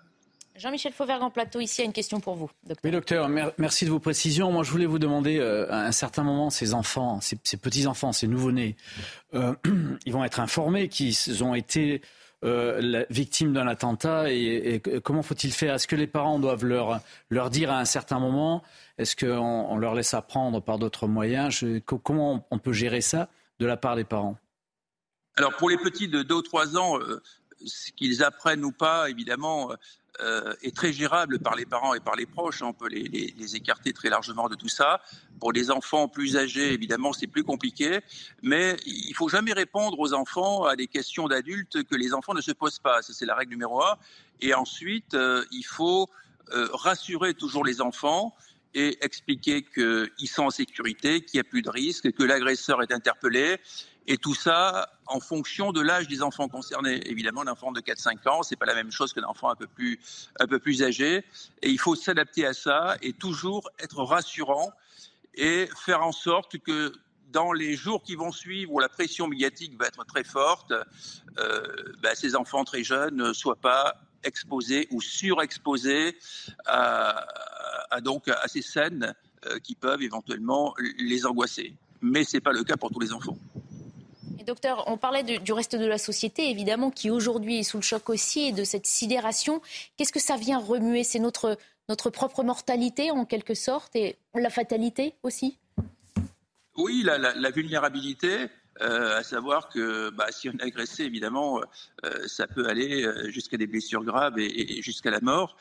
Jean-Michel Fauvert en plateau, ici, a une question pour vous. Docteur. Oui, docteur, merci de vos précisions. Moi, je voulais vous demander, à un certain moment, ces enfants, ces, petits-enfants, ces nouveau-nés, ils vont être informés qu'ils ont été euh, la victime d'un attentat et, comment faut-il faire? Est-ce que les parents doivent leur, leur dire à un certain moment? Est-ce qu'on on leur laisse apprendre par d'autres moyens? Comment on peut gérer ça de la part des parents? Alors pour les petits de 2 ou 3 ans, euh, ce qu'ils apprennent ou pas, évidemment, euh, est très gérable par les parents et par les proches. On peut les, écarter très largement de tout ça. Pour les enfants plus âgés, évidemment, c'est plus compliqué. Mais il faut jamais répondre aux enfants à des questions d'adultes que les enfants ne se posent pas. C'est la règle numéro un. Et ensuite, euh, il faut euh, rassurer toujours les enfants et expliquer qu'ils sont en sécurité, qu'il n'y a plus de risque, que l'agresseur est interpellé et tout ça en fonction de l'âge des enfants concernés. Évidemment, un enfant de 4-5 ans, c'est pas la même chose qu'un enfant un peu plus, un peu plus âgé. Et il faut s'adapter à ça et toujours être rassurant et faire en sorte que dans les jours qui vont suivre, où la pression médiatique va être très forte, euh, bah, ces enfants très jeunes ne soient pas exposés ou surexposés à, donc à ces scènes euh, qui peuvent éventuellement les angoisser. Mais ce n'est pas le cas pour tous les enfants docteur, on parlait du reste de la société, évidemment, qui aujourd'hui est sous le choc aussi et de cette sidération. Qu'est-ce que ça vient remuer? C'est notre, notre propre mortalité, en quelque sorte, et la fatalité aussi? Oui, la, vulnérabilité. Euh, à savoir que bah, si on est agressé, évidemment, euh, ça peut aller euh, jusqu'à des blessures graves et, jusqu'à la mort.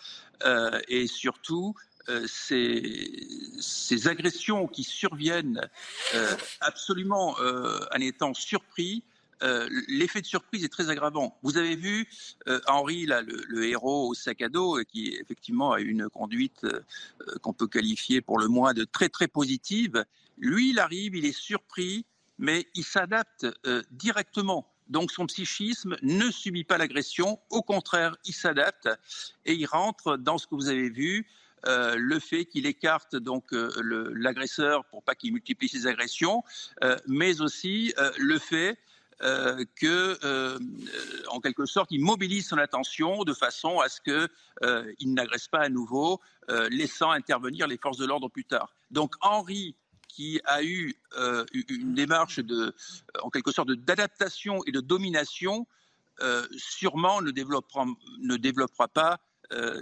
et surtout, euh, ces, agressions qui surviennent euh, absolument euh, en étant surpris, l'effet de surprise est très aggravant. Vous avez vu Henri, là, le, héros au sac à dos, qui effectivement a une conduite qu'on peut qualifier pour le moins de très très positive. Lui, il arrive, il est surpris, mais il s'adapte directement. Donc son psychisme ne subit pas l'agression, au contraire, il s'adapte et il rentre dans ce que vous avez vu, euh, le fait qu'il écarte donc euh, l'agresseur pour pas qu'il multiplie ses agressions, euh, mais aussi le fait en quelque sorte, il mobilise son attention de façon à ce qu'il n'agresse pas à nouveau, laissant intervenir les forces de l'ordre plus tard. Donc Henri qui a eu une démarche de, en quelque sorte, d'adaptation et de domination, sûrement ne développera, ne développera pas euh,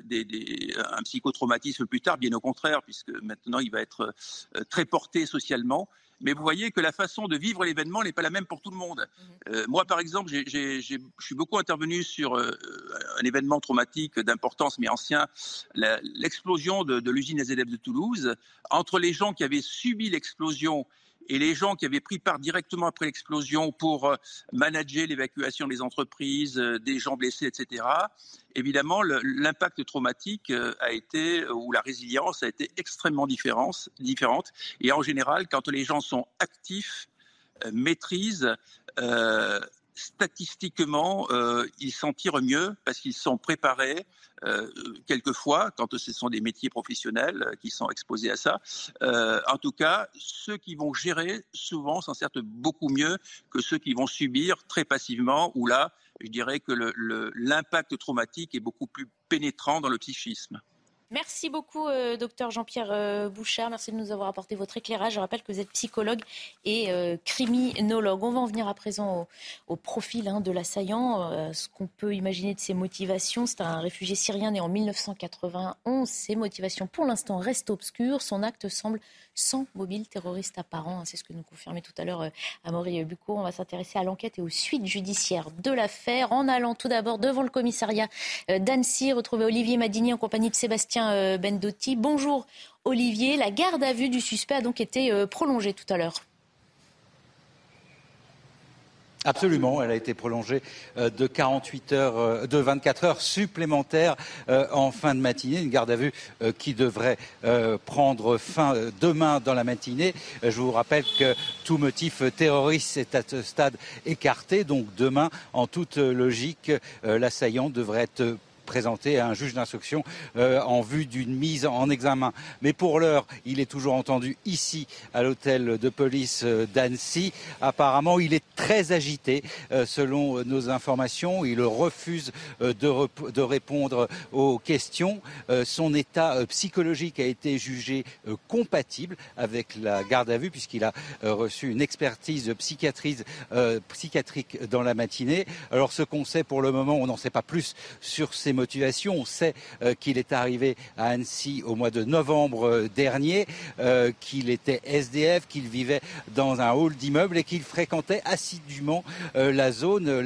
un psychotraumatisme plus tard, bien au contraire, puisque maintenant il va être euh, très porté socialement. Mais vous voyez que la façon de vivre l'événement n'est pas la même pour tout le monde. Mhm. Euh, moi, par exemple, je suis beaucoup intervenu sur un événement traumatique d'importance, mais ancien, l'explosion de, de l'usine AZF de Toulouse. Entre les gens qui avaient subi l'explosion et les gens qui avaient pris part directement après l'explosion pour euh, manager l'évacuation des entreprises, euh, des gens blessés, etc., évidemment, l'impact traumatique euh, a été, ou la résilience a été extrêmement différente. Et en général, quand les gens sont actifs, maîtrisent, statistiquement, euh, ils s'en tirent mieux parce qu'ils sont préparés. Euh, quelquefois, quand ce sont des métiers professionnels euh, qui sont exposés à ça, en tout cas, ceux qui vont gérer souvent s'en sortent beaucoup mieux que ceux qui vont subir très passivement, où là, je dirais que l'impact traumatique est beaucoup plus pénétrant dans le psychisme. Merci beaucoup, euh, docteur Jean-Pierre euh, Bouchard. Merci de nous avoir apporté votre éclairage. Je rappelle que vous êtes psychologue et euh, criminologue. On va en venir à présent au, profil hein, de l'assaillant. ce qu'on peut imaginer de ses motivations, c'est un réfugié syrien né en 1991. Ses motivations, pour l'instant, restent obscures. Son acte semble sans mobile terroriste apparent. C'est ce que nous confirmait tout à l'heure euh, Amaury Bucco. On va s'intéresser à l'enquête et aux suites judiciaires de l'affaire en allant tout d'abord devant le commissariat euh, d'Annecy, retrouver Olivier Madini en compagnie de Sébastien euh, Bendotti. Bonjour Olivier, la garde à vue du suspect a donc été prolongée tout à l'heure. Absolument, elle a été prolongée euh, de 48 heures, euh, de 24 heures supplémentaires euh, en fin de matinée, une garde à vue qui devrait prendre fin demain dans la matinée. Je vous rappelle que tout motif terroriste est à ce stade écarté, donc demain, en toute logique, l'assaillant devrait être présenté à un juge d'instruction euh, en vue d'une mise en examen. Mais pour l'heure, il est toujours entendu ici à l'hôtel de police euh, d'Annecy. Apparemment, il est très agité euh, selon nos informations. Il refuse de, de, répondre aux questions. son état psychologique a été jugé compatible avec la garde à vue puisqu'il a reçu une expertise psychiatrique dans la matinée. Alors ce qu'on sait pour le moment, on n'en sait pas plus sur ces motivation. On sait euh, qu'il est arrivé à Annecy au mois de novembre euh, dernier, euh, qu'il était SDF, qu'il vivait dans un hall d'immeuble et qu'il fréquentait assidûment la zone,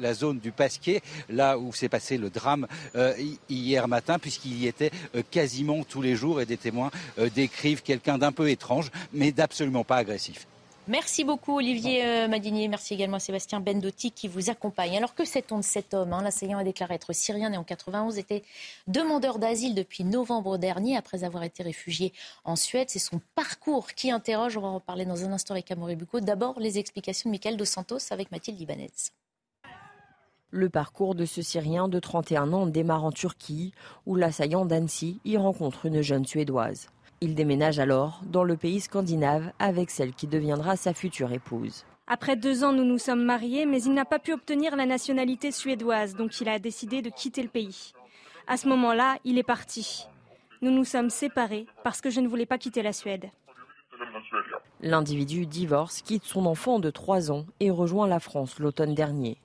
la, zone du Pasquier, là où s'est passé le drame hier matin, puisqu'il y était quasiment tous les jours et des témoins décrivent quelqu'un d'un peu étrange, mais d'absolument pas agressif. Merci beaucoup Olivier euh, Madinier. Merci également à Sébastien Bendotti qui vous accompagne. Alors que sait-on de cet homme hein? L'assaillant a déclaré être syrien et en 91 était demandeur d'asile depuis novembre dernier après avoir été réfugié en Suède. C'est son parcours qui interroge. On va en reparler dans un instant avec Amaury Bucco. D'abord les explications de Michael Dos Santos avec Mathilde Libanez. Le parcours de ce Syrien de 31 ans démarre en Turquie, où l'assaillant d'Annecy y rencontre une jeune Suédoise. Il déménage alors dans le pays scandinave avec celle qui deviendra sa future épouse. Après deux ans, nous nous sommes mariés, mais il n'a pas pu obtenir la nationalité suédoise, donc il a décidé de quitter le pays. À ce moment-là, il est parti. Nous nous sommes séparés parce que je ne voulais pas quitter la Suède. L'individu divorce, quitte son enfant de trois ans et rejoint la France l'automne dernier.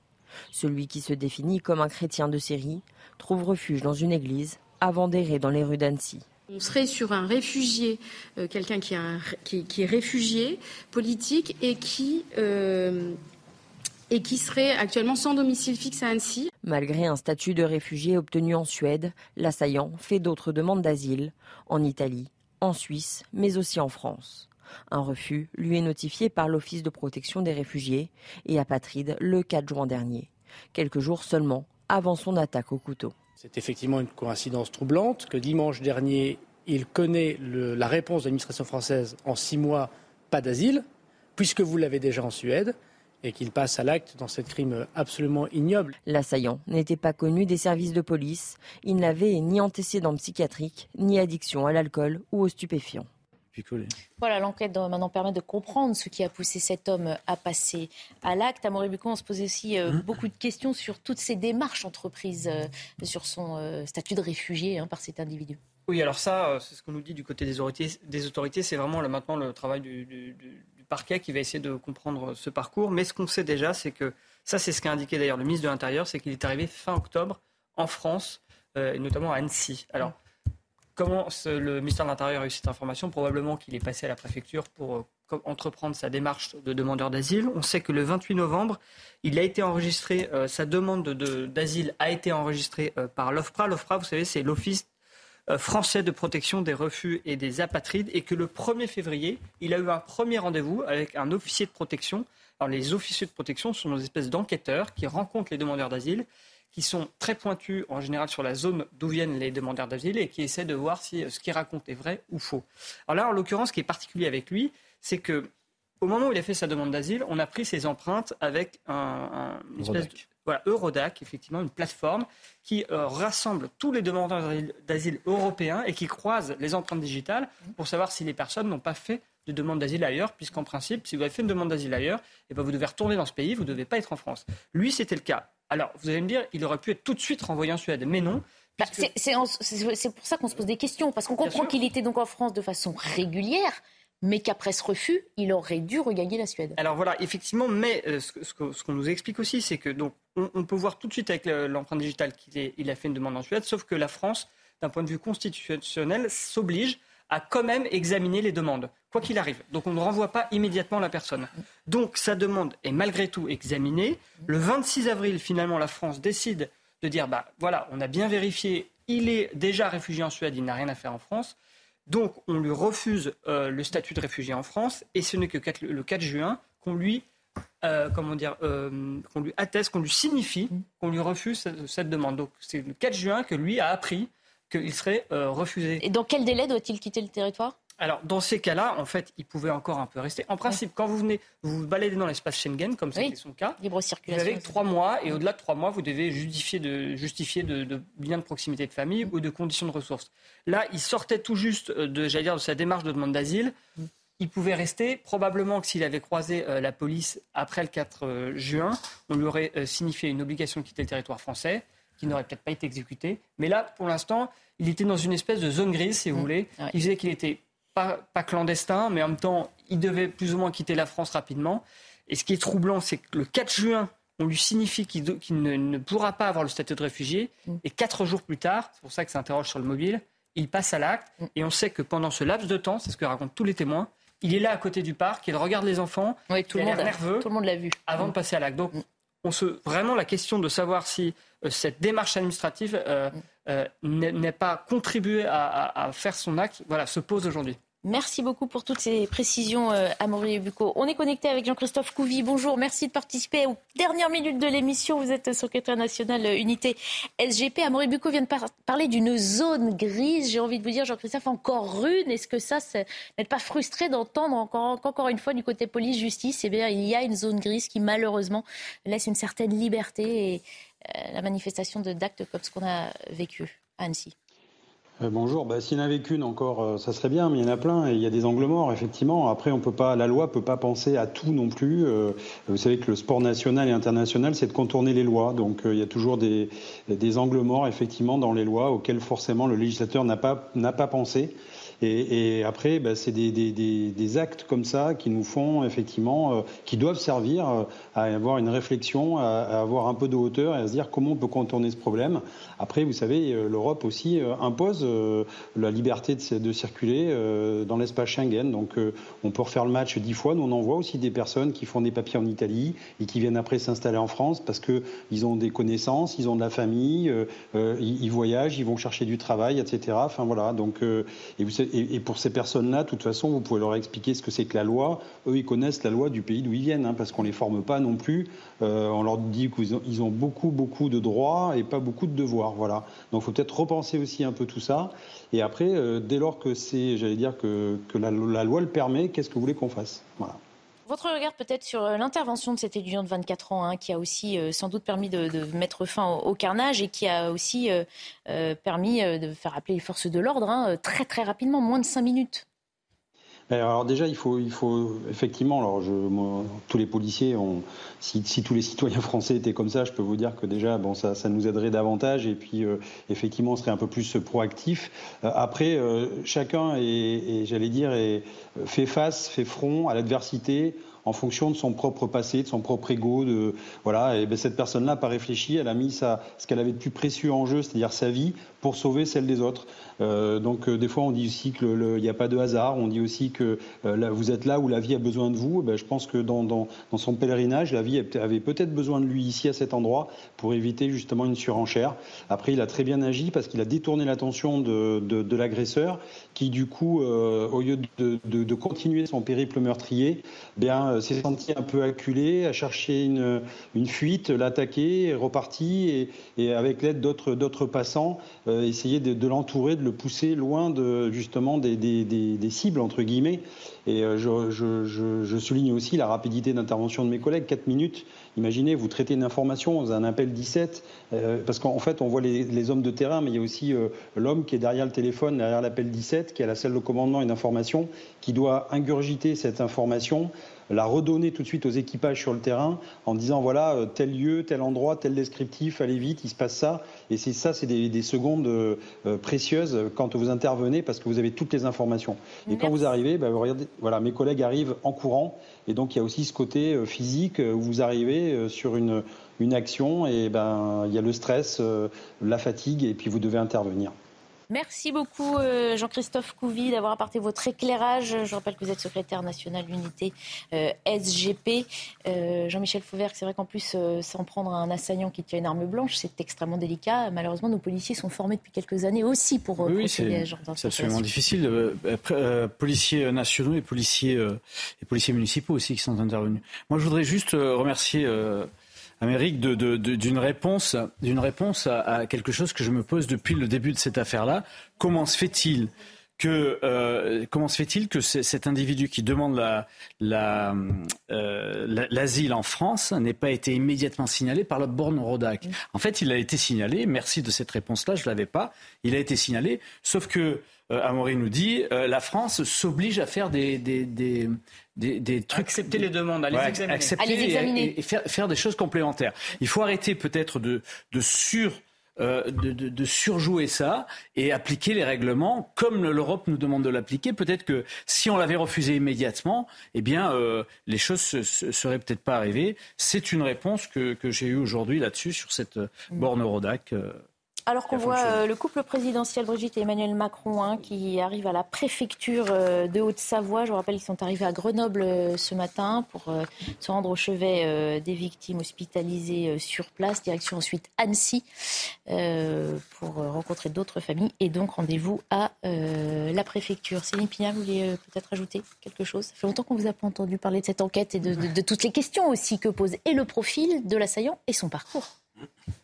Celui qui se définit comme un chrétien de série trouve refuge dans une église avant d'errer dans les rues d'Annecy. On serait sur un réfugié, euh, quelqu'un qui, est réfugié politique et qui, euh, et qui serait actuellement sans domicile fixe à Annecy. Malgré un statut de réfugié obtenu en Suède, l'assaillant fait d'autres demandes d'asile en Italie, en Suisse, mais aussi en France. Un refus lui est notifié par l'Office de protection des réfugiés et apatrides le 4 juin dernier, quelques jours seulement avant son attaque au couteau. C'est effectivement une coïncidence troublante que dimanche dernier, il connaît la réponse de l'administration française en six mois, pas d'asile, puisque vous l'avez déjà en Suède, et qu'il passe à l'acte dans ce crime absolument ignoble. L'assaillant n'était pas connu des services de police. Il n'avait ni antécédent psychiatrique, ni addiction à l'alcool ou aux stupéfiants. Voilà, l'enquête doit maintenant permettre de comprendre ce qui a poussé cet homme à passer à l'acte. À Bucon, on se posait aussi euh, mmh. beaucoup de questions sur toutes ces démarches entreprises euh, sur son euh, statut de réfugié hein, par cet individu. Oui, alors ça, c'est ce qu'on nous dit du côté des autorités. Des autorités c'est vraiment maintenant le travail du, parquet qui va essayer de comprendre ce parcours. Mais ce qu'on sait déjà, c'est que ça, c'est ce qu'a indiqué d'ailleurs le ministre de l'Intérieur, c'est qu'il est arrivé fin octobre en France, et notamment à Annecy. Alors, Comment le ministère de l'Intérieur a eu cette information Probablement qu'il est passé à la préfecture pour euh, entreprendre sa démarche de demandeur d'asile. On sait que le 28 novembre, il a été enregistré, euh, sa demande d'asile a été enregistrée euh, par l'OFPRA. L'OFPRA, vous savez, c'est l'Office français de protection des refus et des apatrides, et que le 1er février, il a eu un premier rendez-vous avec un officier de protection. Alors les officiers de protection sont des espèces d'enquêteurs qui rencontrent les demandeurs d'asile qui sont très pointus en général sur la zone d'où viennent les demandeurs d'asile et qui essaient de voir si euh, ce qu'il raconte est vrai ou faux. Alors là, en l'occurrence, ce qui est particulier avec lui, c'est que au moment où il a fait sa demande d'asile, on a pris ses empreintes avec un, une espèce de, voilà, Eurodac, effectivement, une plateforme qui euh, rassemble tous les demandeurs d'asile européens et qui croise les empreintes digitales pour savoir si les personnes n'ont pas fait de demande d'asile ailleurs, puisqu'en principe, si vous avez fait une demande d'asile ailleurs, et eh ben vous devez retourner dans ce pays, vous ne devez pas être en France. Lui, c'était le cas. Alors, vous allez me dire, il aurait pu être tout de suite renvoyé en Suède. Mais non, Bah, c'est pour ça qu'on se pose des questions, parce qu'on comprend qu'il était donc en France de façon régulière, mais qu'après ce refus, il aurait dû regagner la Suède. Alors voilà, effectivement, mais euh, ce, qu'on nous explique aussi, c'est que donc on, peut voir tout de suite avec l'empreinte digitale qu'il a fait une demande en Suède, sauf que la France, d'un point de vue constitutionnel, s'oblige à quand même examiner les demandes, quoi qu'il arrive. Donc on ne renvoie pas immédiatement la personne. Donc sa demande est malgré tout examinée. Le 26 avril, finalement, la France décide de dire, bah voilà, on a bien vérifié, il est déjà réfugié en Suède, il n'a rien à faire en France. Donc on lui refuse euh, le statut de réfugié en France et ce n'est que le 4 juin qu'on lui, euh, comment dire, euh, qu'on lui atteste, qu'on lui signifie qu'on lui refuse cette, cette demande. Donc c'est le 4 juin que lui a appris qu'il serait refusé. Et dans quel délai doit-il quitter le territoire? Alors, dans ces cas-là, en fait, il pouvait encore un peu rester. En principe, quand vous venez, vous vous baladez dans l'espace Schengen, comme c'était son cas, Libre circulation, vous avez trois mois, et au-delà de trois mois, vous devez justifier de, justifier de, de liens de proximité de famille ou de conditions de ressources. Là, il sortait tout juste de, j'allais dire, de sa démarche de demande d'asile. Il pouvait rester. Probablement que s'il avait croisé euh, la police après le 4 euh, juin, on lui aurait euh, signifié une obligation de quitter le territoire français, qui n'aurait peut-être pas été exécutée. Mais là, pour l'instant, il était dans une espèce de zone grise, si vous mmh. voulez. Il disait qu'il était pas, clandestin, mais en même temps, il devait plus ou moins quitter la France rapidement. Et ce qui est troublant, c'est que le 4 juin, on lui signifie qu'il ne, pourra pas avoir le statut de réfugié. Mm. Et quatre jours plus tard, c'est pour ça que ça interroge sur le mobile, il passe à l'acte. Mm. Et on sait que pendant ce laps de temps, c'est ce que racontent tous les témoins, il est là à côté du parc, il regarde les enfants, tout, le monde nerveux, tout le monde l'a vu. Avant de mm. passer à l'acte. Donc, on se, vraiment la question de savoir si euh, cette démarche administrative euh, euh, n'est pas contribuée à, à, faire son acte, voilà, se pose aujourd'hui. Merci beaucoup pour toutes ces précisions, euh, Amaury Bucco. On est connecté avec Jean-Christophe Couvi. Bonjour, merci de participer aux dernières minutes de l'émission. Vous êtes secrétaire national euh, unité SGP. Amaury Bucco vient de parler d'une zone grise. J'ai envie de vous dire, Jean-Christophe, encore une. Est-ce que ça, n'êtes pas frustré d'entendre encore, encore une fois du côté police-justice Eh bien, il y a une zone grise qui, malheureusement, laisse une certaine liberté et euh, la manifestation d'actes comme ce qu'on a vécu à Annecy. Euh, bonjour. Bah, S'il n'y en avait qu'une encore, euh, ça serait bien, mais il y en a plein et il y a des angles morts, effectivement. Après, on peut pas, la loi peut pas penser à tout non plus. Euh, vous savez que le sport national et international, c'est de contourner les lois. Donc, il y a toujours des, des angles morts, effectivement, dans les lois auxquels forcément le législateur n'a pas, n'a pas pensé. Et, après, bah, c'est des, actes comme ça qui nous font effectivement, euh, qui doivent servir euh, à avoir une réflexion, à, avoir un peu de hauteur et à se dire comment on peut contourner ce problème. Après, vous savez, euh, l'Europe aussi impose la liberté de, de circuler dans l'espace Schengen. Donc, on peut refaire le match dix fois. Nous, on envoie aussi des personnes qui font des papiers en Italie et qui viennent après s'installer en France parce que ils ont des connaissances, ils ont de la famille, ils, voyagent, ils vont chercher du travail, etc. Enfin voilà. Donc, et vous savez, et, pour ces personnes-là, de toute façon, vous pouvez leur expliquer ce que c'est que la loi. Eux, ils connaissent la loi du pays d'où ils viennent, hein, parce qu'on ne les forme pas non plus. Euh, on leur dit qu'ils ont, beaucoup, beaucoup de droits et pas beaucoup de devoirs. Voilà. Donc, il faut peut-être repenser aussi un peu tout ça. Et après, euh, dès lors que c'est, j'allais dire que, la, loi le permet, qu'est-ce que vous voulez qu'on fasse? Voilà. Votre regard peut-être sur euh, l'intervention de cet étudiant de 24 ans hein, qui a aussi euh, sans doute permis de, mettre fin au, carnage et qui a aussi euh, permis de faire appeler les forces de l'ordre hein, très très rapidement, moins de 5 minutes. Alors déjà, il faut, il faut effectivement, alors je, tous les policiers, ont, si, tous les citoyens français étaient comme ça, je peux vous dire que déjà, bon, ça, ça nous aiderait davantage et puis effectivement, on serait un peu plus proactif. après, chacun est, j'allais dire, est, fait face, fait front à l'adversité en fonction de son propre passé, de son propre ego. De, voilà, et ben cette personne-là n'a pas réfléchi, elle a mis ce qu'elle avait de plus précieux en jeu, c'est-à-dire sa vie, pour sauver celle des autres. Euh, donc euh, des fois on dit aussi qu'il n'y a pas de hasard, on dit aussi que euh, vous êtes là où la vie a besoin de vous. Ben, je pense que dans, son pèlerinage, la vie avait peut-être besoin de lui ici à cet endroit pour éviter justement une surenchère. Après il a très bien agi parce qu'il a détourné l'attention de, l'agresseur qui du coup, au lieu de, de, continuer son périple meurtrier, bien s'est senti un peu acculé, a cherché une, une fuite, l'attaquer, est reparti et, avec l'aide d'autres passants, essayer de, l'entourer, de le pousser loin de justement des, cibles entre guillemets. Et euh, je, souligne aussi la rapidité d'intervention de mes collègues. 4 minutes. Imaginez, vous traitez une information, vous un appel 17, euh, parce qu'en fait, on voit les, hommes de terrain, mais il y a aussi euh, l'homme qui est derrière le téléphone, derrière l'appel 17. tête, qui a la salle de commandement et d'information, qui doit ingurgiter cette information la redonner tout de suite aux équipages sur le terrain en disant voilà euh, tel lieu, tel endroit, tel descriptif, allez vite, il se passe ça. Et c'est ça, c'est des, secondes euh, euh, précieuses quand vous intervenez parce que vous avez toutes les informations. Et quand vous arrivez, bah, regardez, voilà, mes collègues arrivent en courant et donc il y a aussi ce côté physique où vous arrivez sur une, une action et ben il y a le stress, la fatigue et puis vous devez intervenir. Merci beaucoup euh, Jean-Christophe Couvi d'avoir apporté votre éclairage. Je rappelle que vous êtes secrétaire national d'unité euh, SGP. Euh, Jean-Michel Fauvert, c'est vrai qu'en plus, s'en prendre à un assaillant qui tient une arme blanche, c'est extrêmement délicat. Malheureusement, nos policiers sont formés depuis quelques années aussi pour oui, c'est, c'est absolument difficile. policiers nationaux et policiers, et policiers municipaux aussi qui sont intervenus. Moi, je voudrais juste remercier Amérique, d'une réponse, d'une réponse à, quelque chose que je me pose depuis le début de cette affaire-là. Comment se fait-il que euh, comment se fait-il que cet individu qui demande euh, l'asile en France n'ait pas été immédiatement signalé par la borne Rodac? En fait, il a été signalé. Merci de cette réponse-là, je l'avais pas. Il a été signalé, sauf que euh, Amaury nous dit, euh, la France s'oblige à faire des, des, des, des, trucs. Accepter les demandes, à les examiner. Accepter Et, faire, faire, des choses complémentaires. Il faut arrêter peut-être de, de sur. Euh, de, de, de, surjouer ça et appliquer les règlements comme l'Europe nous demande de l'appliquer. Peut-être que si on l'avait refusé immédiatement, eh bien, euh, les choses ne seraient peut-être pas arrivées. C'est une réponse que, que j'ai eue aujourd'hui là-dessus sur cette borne Eurodac. Alors qu'on voit euh, le couple présidentiel Brigitte et Emmanuel Macron hein, qui arrive à la préfecture euh, de Haute-Savoie. Je vous rappelle, ils sont arrivés à Grenoble euh, ce matin pour se rendre au chevet des victimes hospitalisées sur place. Direction ensuite Annecy pour rencontrer d'autres familles et donc rendez-vous à la préfecture. Céline Pignat, vous voulez peut-être ajouter quelque chose? Ça fait longtemps qu'on vous a pas entendu parler de cette enquête et de toutes les questions aussi que pose et le profil de l'assaillant et son parcours.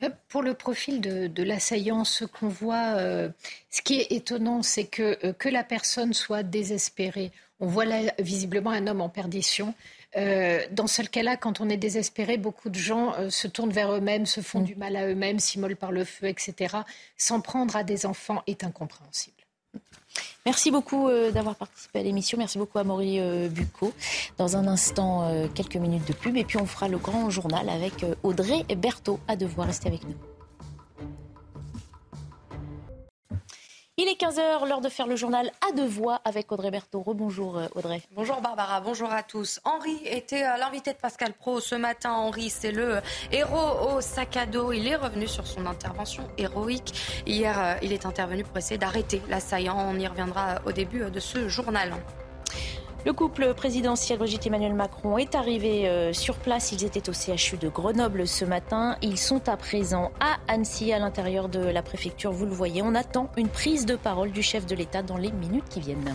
Euh, pour le profil de, l'assaillant, ce qu'on voit, euh, ce qui est étonnant, c'est que, euh, que la personne soit désespérée. On voit là, visiblement un homme en perdition. dans ce cas-là, quand on est désespéré, beaucoup de gens se tournent vers eux-mêmes, se font mm. du mal à eux-mêmes, s'immolent par le feu, etc. S'en prendre à des enfants est incompréhensible. Merci beaucoup euh, d'avoir participé à l'émission. Merci beaucoup à Maury euh, Bucco. Dans un instant, euh, quelques minutes de pub et puis on fera le grand journal avec Audrey Berthaud. À devoir rester avec nous. Il est 15h, l'heure de faire le journal à deux voix avec Audrey Berthaud. Rebonjour euh, Audrey. Bonjour Barbara, bonjour à tous. Henri était euh, l'invité de Pascal Pro ce matin. Henri, c'est le héros au sac à dos. Il est revenu sur son intervention héroïque. Hier, euh, il est intervenu pour essayer d'arrêter l'assaillant. On y reviendra au début de ce journal. Le couple présidentiel Brigitte Emmanuel Macron est arrivé euh, sur place. Ils étaient au CHU de Grenoble ce matin. Ils sont à présent à Annecy, à l'intérieur de la préfecture. Vous le voyez, on attend une prise de parole du chef de l'État dans les minutes qui viennent.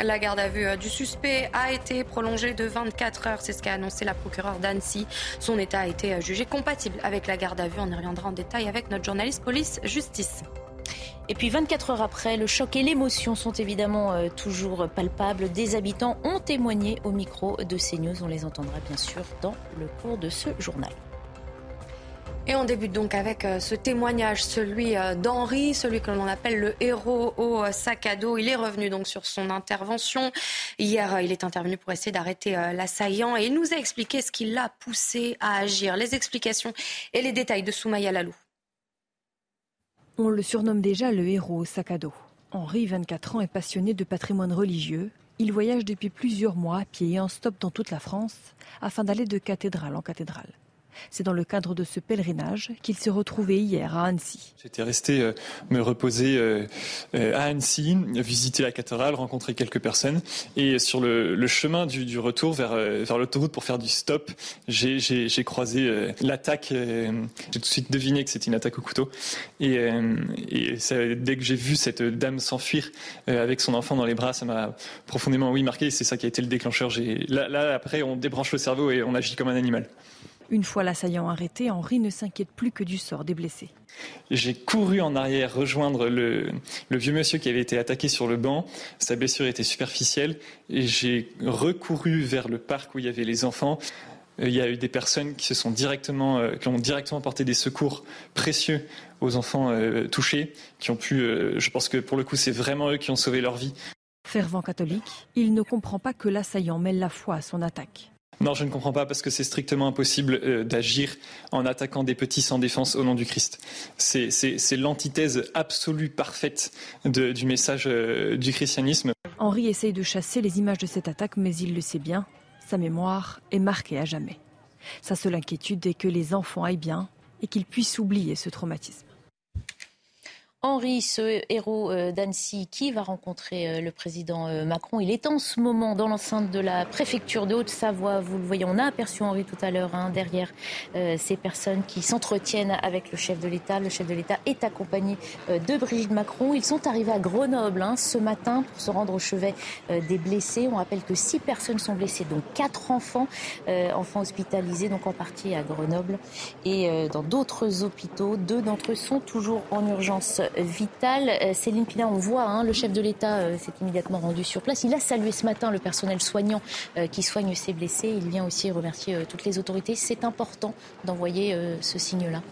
La garde à vue euh, du suspect a été prolongée de 24 heures. C'est ce qu'a annoncé la procureure d'Annecy. Son état a été euh, jugé compatible avec la garde à vue. On y reviendra en détail avec notre journaliste police-justice. Et puis 24 heures après, le choc et l'émotion sont évidemment euh, toujours palpables. Des habitants ont témoigné au micro de CNews. On les entendra bien sûr dans le cours de ce journal. Et on débute donc avec euh, ce témoignage, celui euh, d'Henri, celui que l'on appelle le héros au sac à dos. Il est revenu donc sur son intervention. Hier, il est intervenu pour essayer d'arrêter l'assaillant et il nous a expliqué ce qui l'a poussé à agir. Les explications et les détails de Soumaya Lalou. On le surnomme déjà le héros au sac à dos. Henri, 24 ans, est passionné de patrimoine religieux. Il voyage depuis plusieurs mois à pied et en stop dans toute la France afin d'aller de cathédrale en cathédrale. C'est dans le cadre de ce pèlerinage qu'il s'est retrouvé hier à Annecy. J'étais resté euh, me reposer euh, euh, à Annecy, visiter la cathédrale, rencontrer quelques personnes. Et sur le, chemin du, retour vers, l'autoroute pour faire du stop, j'ai croisé l'attaque. j'ai tout de suite deviné que c'était une attaque au couteau. Et, dès que j'ai vu cette dame s'enfuir avec son enfant dans les bras, ça m'a profondément oui marqué. C'est ça qui a été le déclencheur. Là, après, on débranche le cerveau et on agit comme un animal. Une fois l'assaillant arrêté, Henri ne s'inquiète plus que du sort des blessés. J'ai couru en arrière rejoindre le, vieux monsieur qui avait été attaqué sur le banc. Sa blessure était superficielle et j'ai recouru vers le parc où il y avait les enfants. il y a eu des personnes qui se sont directement, qui ont directement porté des secours précieux aux enfants touchés, qui ont pu, je pense que pour le coup, c'est vraiment eux qui ont sauvé leur vie. Fervent catholique, il ne comprend pas que l'assaillant mêle la foi à son attaque. Non, je ne comprends pas parce que c'est strictement impossible euh, d'agir en attaquant des petits sans défense au nom du Christ. C'est l'antithèse absolue, parfaite du message euh, du christianisme. Henri essaye de chasser les images de cette attaque, mais il le sait bien, sa mémoire est marquée à jamais. Sa seule inquiétude est que les enfants aillent bien et qu'ils puissent oublier ce traumatisme. Henri, ce héros euh, d'Annecy, qui va rencontrer euh, le président euh, Macron. Il est en ce moment dans l'enceinte de la préfecture de Haute-Savoie. Vous le voyez, on a aperçu Henri tout à l'heure hein, derrière ces personnes qui s'entretiennent avec le chef de l'État. Le chef de l'État est accompagné de Brigitte Macron. Ils sont arrivés à Grenoble hein, ce matin pour se rendre au chevet des blessés. On rappelle que six personnes sont blessées, dont quatre enfants, enfants hospitalisés, donc en partie à Grenoble et dans d'autres hôpitaux. Deux d'entre eux sont toujours en urgence Vital. Euh, Céline Pina, on voit, hein, le chef de l'État euh, s'est immédiatement rendu sur place. Il a salué ce matin le personnel soignant euh, qui soigne ses blessés. Il vient aussi remercier toutes les autorités. C'est important d'envoyer ce signe-là.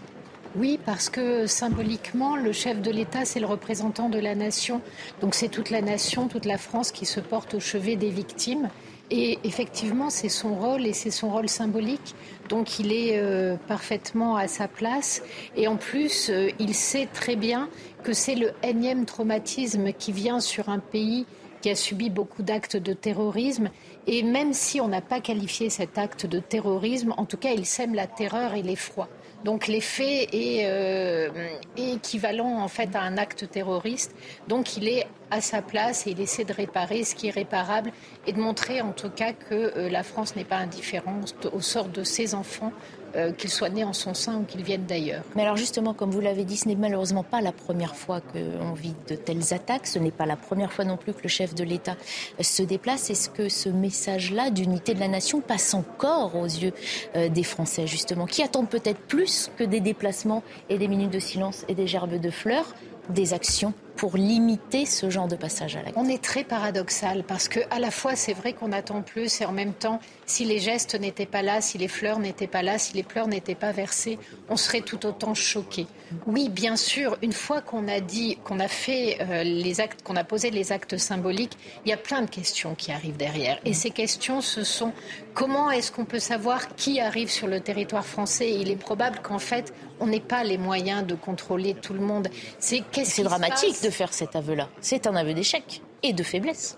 Oui, parce que symboliquement, le chef de l'État, c'est le représentant de la nation. Donc c'est toute la nation, toute la France qui se porte au chevet des victimes. Et effectivement, c'est son rôle et c'est son rôle symbolique. Donc il est parfaitement à sa place. Et en plus, il sait très bien que c'est le énième traumatisme qui vient sur un pays qui a subi beaucoup d'actes de terrorisme. Et même si on n'a pas qualifié cet acte de terrorisme, en tout cas, il sème la terreur et l'effroi. Donc l'effet est, euh, équivalent en fait à un acte terroriste. Donc il est à sa place et il essaie de réparer ce qui est réparable et de montrer en tout cas que euh, la France n'est pas indifférente au sort de ses enfants euh, qu'ils soient nés en son sein ou qu'ils viennent d'ailleurs. Mais alors justement, comme vous l'avez dit, ce n'est malheureusement pas la première fois qu'on vit de telles attaques. Ce n'est pas la première fois non plus que le chef de l'État se déplace. Est-ce que ce message-là d'unité de la nation passe encore aux yeux euh, des Français, justement, qui attendent peut-être plus que des déplacements et des minutes de silence et des gerbes de fleurs, des actions pour limiter ce genre de passage à la On est très paradoxal parce que à la fois c'est vrai qu'on attend plus et en même temps si les gestes n'étaient pas là, si les fleurs n'étaient pas là, si les pleurs n'étaient pas versés, on serait tout autant choqués. Oui, bien sûr, une fois qu'on a dit, qu'on a fait euh, les actes, qu'on a posé les actes symboliques, il y a plein de questions qui arrivent derrière. Et ces questions, ce sont comment est-ce qu'on peut savoir qui arrive sur le territoire français? Il est probable qu'en fait, on n'ait pas les moyens de contrôler tout le monde. C'est dramatique de faire cet aveu-là. C'est un aveu d'échec et de faiblesse.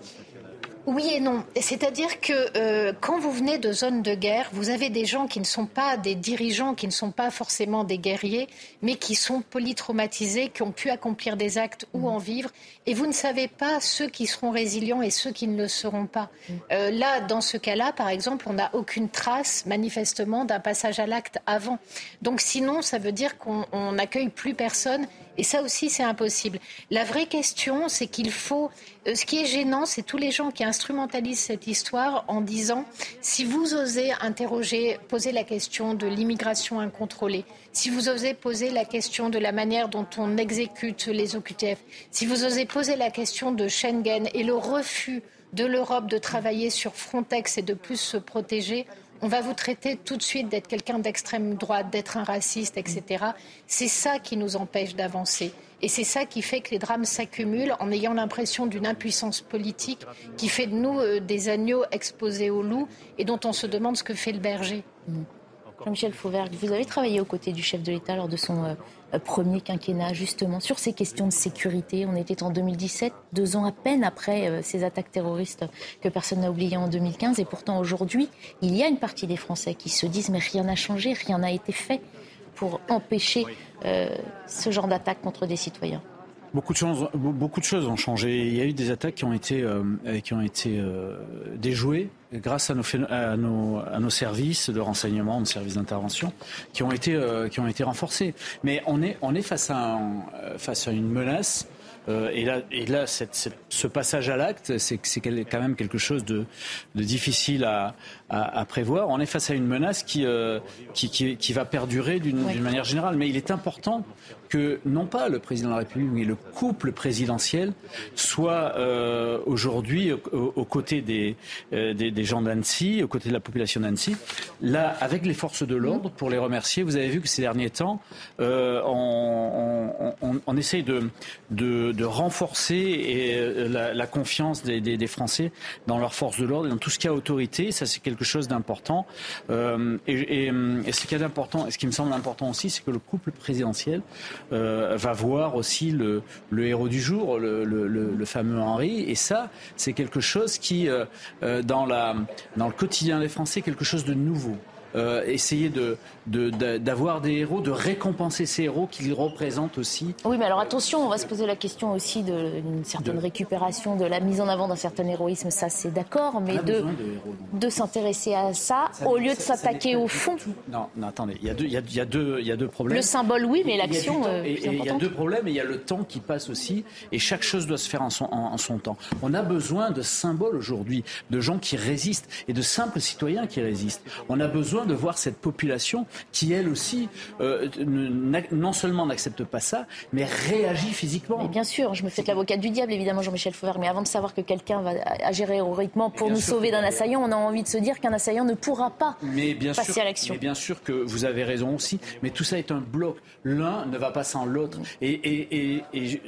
Oui et non. C'est-à-dire que euh, quand vous venez de zones de guerre, vous avez des gens qui ne sont pas des dirigeants, qui ne sont pas forcément des guerriers, mais qui sont polytraumatisés, qui ont pu accomplir des actes ou en vivre. Et vous ne savez pas ceux qui seront résilients et ceux qui ne le seront pas. Euh, là, dans ce cas-là, par exemple, on n'a aucune trace, manifestement, d'un passage à l'acte avant. Donc sinon, ça veut dire qu'on n'accueille plus personne et ça aussi, c'est impossible. La vraie question, c'est qu'il faut. Euh, ce qui est gênant, c'est tous les gens qui instrumentalisent cette histoire en disant si vous osez interroger, poser la question de l'immigration incontrôlée, si vous osez poser la question de la manière dont on exécute les OQTF, si vous osez poser la question de Schengen et le refus de l'Europe de travailler sur Frontex et de plus se protéger, on va vous traiter tout de suite d'être quelqu'un d'extrême droite, d'être un raciste, etc. C'est ça qui nous empêche d'avancer. Et c'est ça qui fait que les drames s'accumulent en ayant l'impression d'une impuissance politique qui fait de nous euh, des agneaux exposés aux loups et dont on se demande ce que fait le berger. Jean-Michel Fauvergue, vous avez travaillé aux côtés du chef de l'État lors de son euh, euh, premier quinquennat, justement, sur ces questions de sécurité. On était en 2017, deux ans à peine après euh, ces attaques terroristes que personne n'a oubliées en 2015. Et pourtant, aujourd'hui, il y a une partie des Français qui se disent mais rien n'a changé, rien n'a été fait pour empêcher ce genre d'attaque contre des citoyens. Beaucoup de, choses, beaucoup de choses ont changé. Il y a eu des attaques qui ont été, euh, qui ont été euh, déjouées grâce à nos, à, nos, à nos, services de renseignement, de services d'intervention, qui, ont été, euh, qui ont été renforcés. Mais on est, on est face, à face à une menace et là, et là ce passage à l'acte, c'est quand même quelque chose de, difficile à, prévoir. On est face à une menace qui, qui, qui va perdurer d'une manière générale. Mais il est important que non pas le président de la République, mais le couple présidentiel soit euh, aujourd'hui aux, côtés des, euh, des, des, gens d'Annecy, aux côtés de la population d'Annecy, là, avec les forces de l'ordre, pour les remercier. Vous avez vu que ces derniers temps, euh, on, on, on, essaye de, de, de renforcer et, euh, la, confiance des, Français dans leurs forces de l'ordre et dans tout ce qui a autorité. Ça, c'est quelque chose d'important. Euh, et, et, et, ce qui est important, et ce qui me semble important aussi, c'est que le couple présidentiel euh, va voir aussi le, héros du jour, le, fameux Henri. Et ça, c'est quelque chose qui, dans, le quotidien des Français, quelque chose de nouveau. Euh, de, d'avoir des héros, de récompenser ces héros qu'ils représentent aussi. Oui, mais alors attention, on va se poser la question aussi d'une certaine récupération, de la mise en avant d'un certain héroïsme, ça c'est d'accord, mais de, de, s'intéresser à ça, au lieu de s'attaquer au fond. Non, non, attendez, il y, a deux, il, y a, il, y a deux, il y a deux problèmes. Le symbole, oui, mais l'action. Euh, il y a deux problèmes, et il y a le temps qui passe aussi, et chaque chose doit se faire en son, en son temps. On a besoin de symboles aujourd'hui, de gens qui résistent, et de simples citoyens qui résistent. On a besoin de voir cette population qui, elle aussi, euh, non seulement n'accepte pas ça, mais réagit physiquement. bien sûr, je me fais de l'avocate du diable, évidemment, Jean-Michel Fauvert, mais avant de savoir que quelqu'un va agir héroïquement pour nous sauver d'un assaillant, on a envie de se dire qu'un assaillant ne pourra pas passer à l'action. Mais bien sûr que vous avez raison aussi, mais tout ça est un bloc. L'un ne va pas sans l'autre. et, et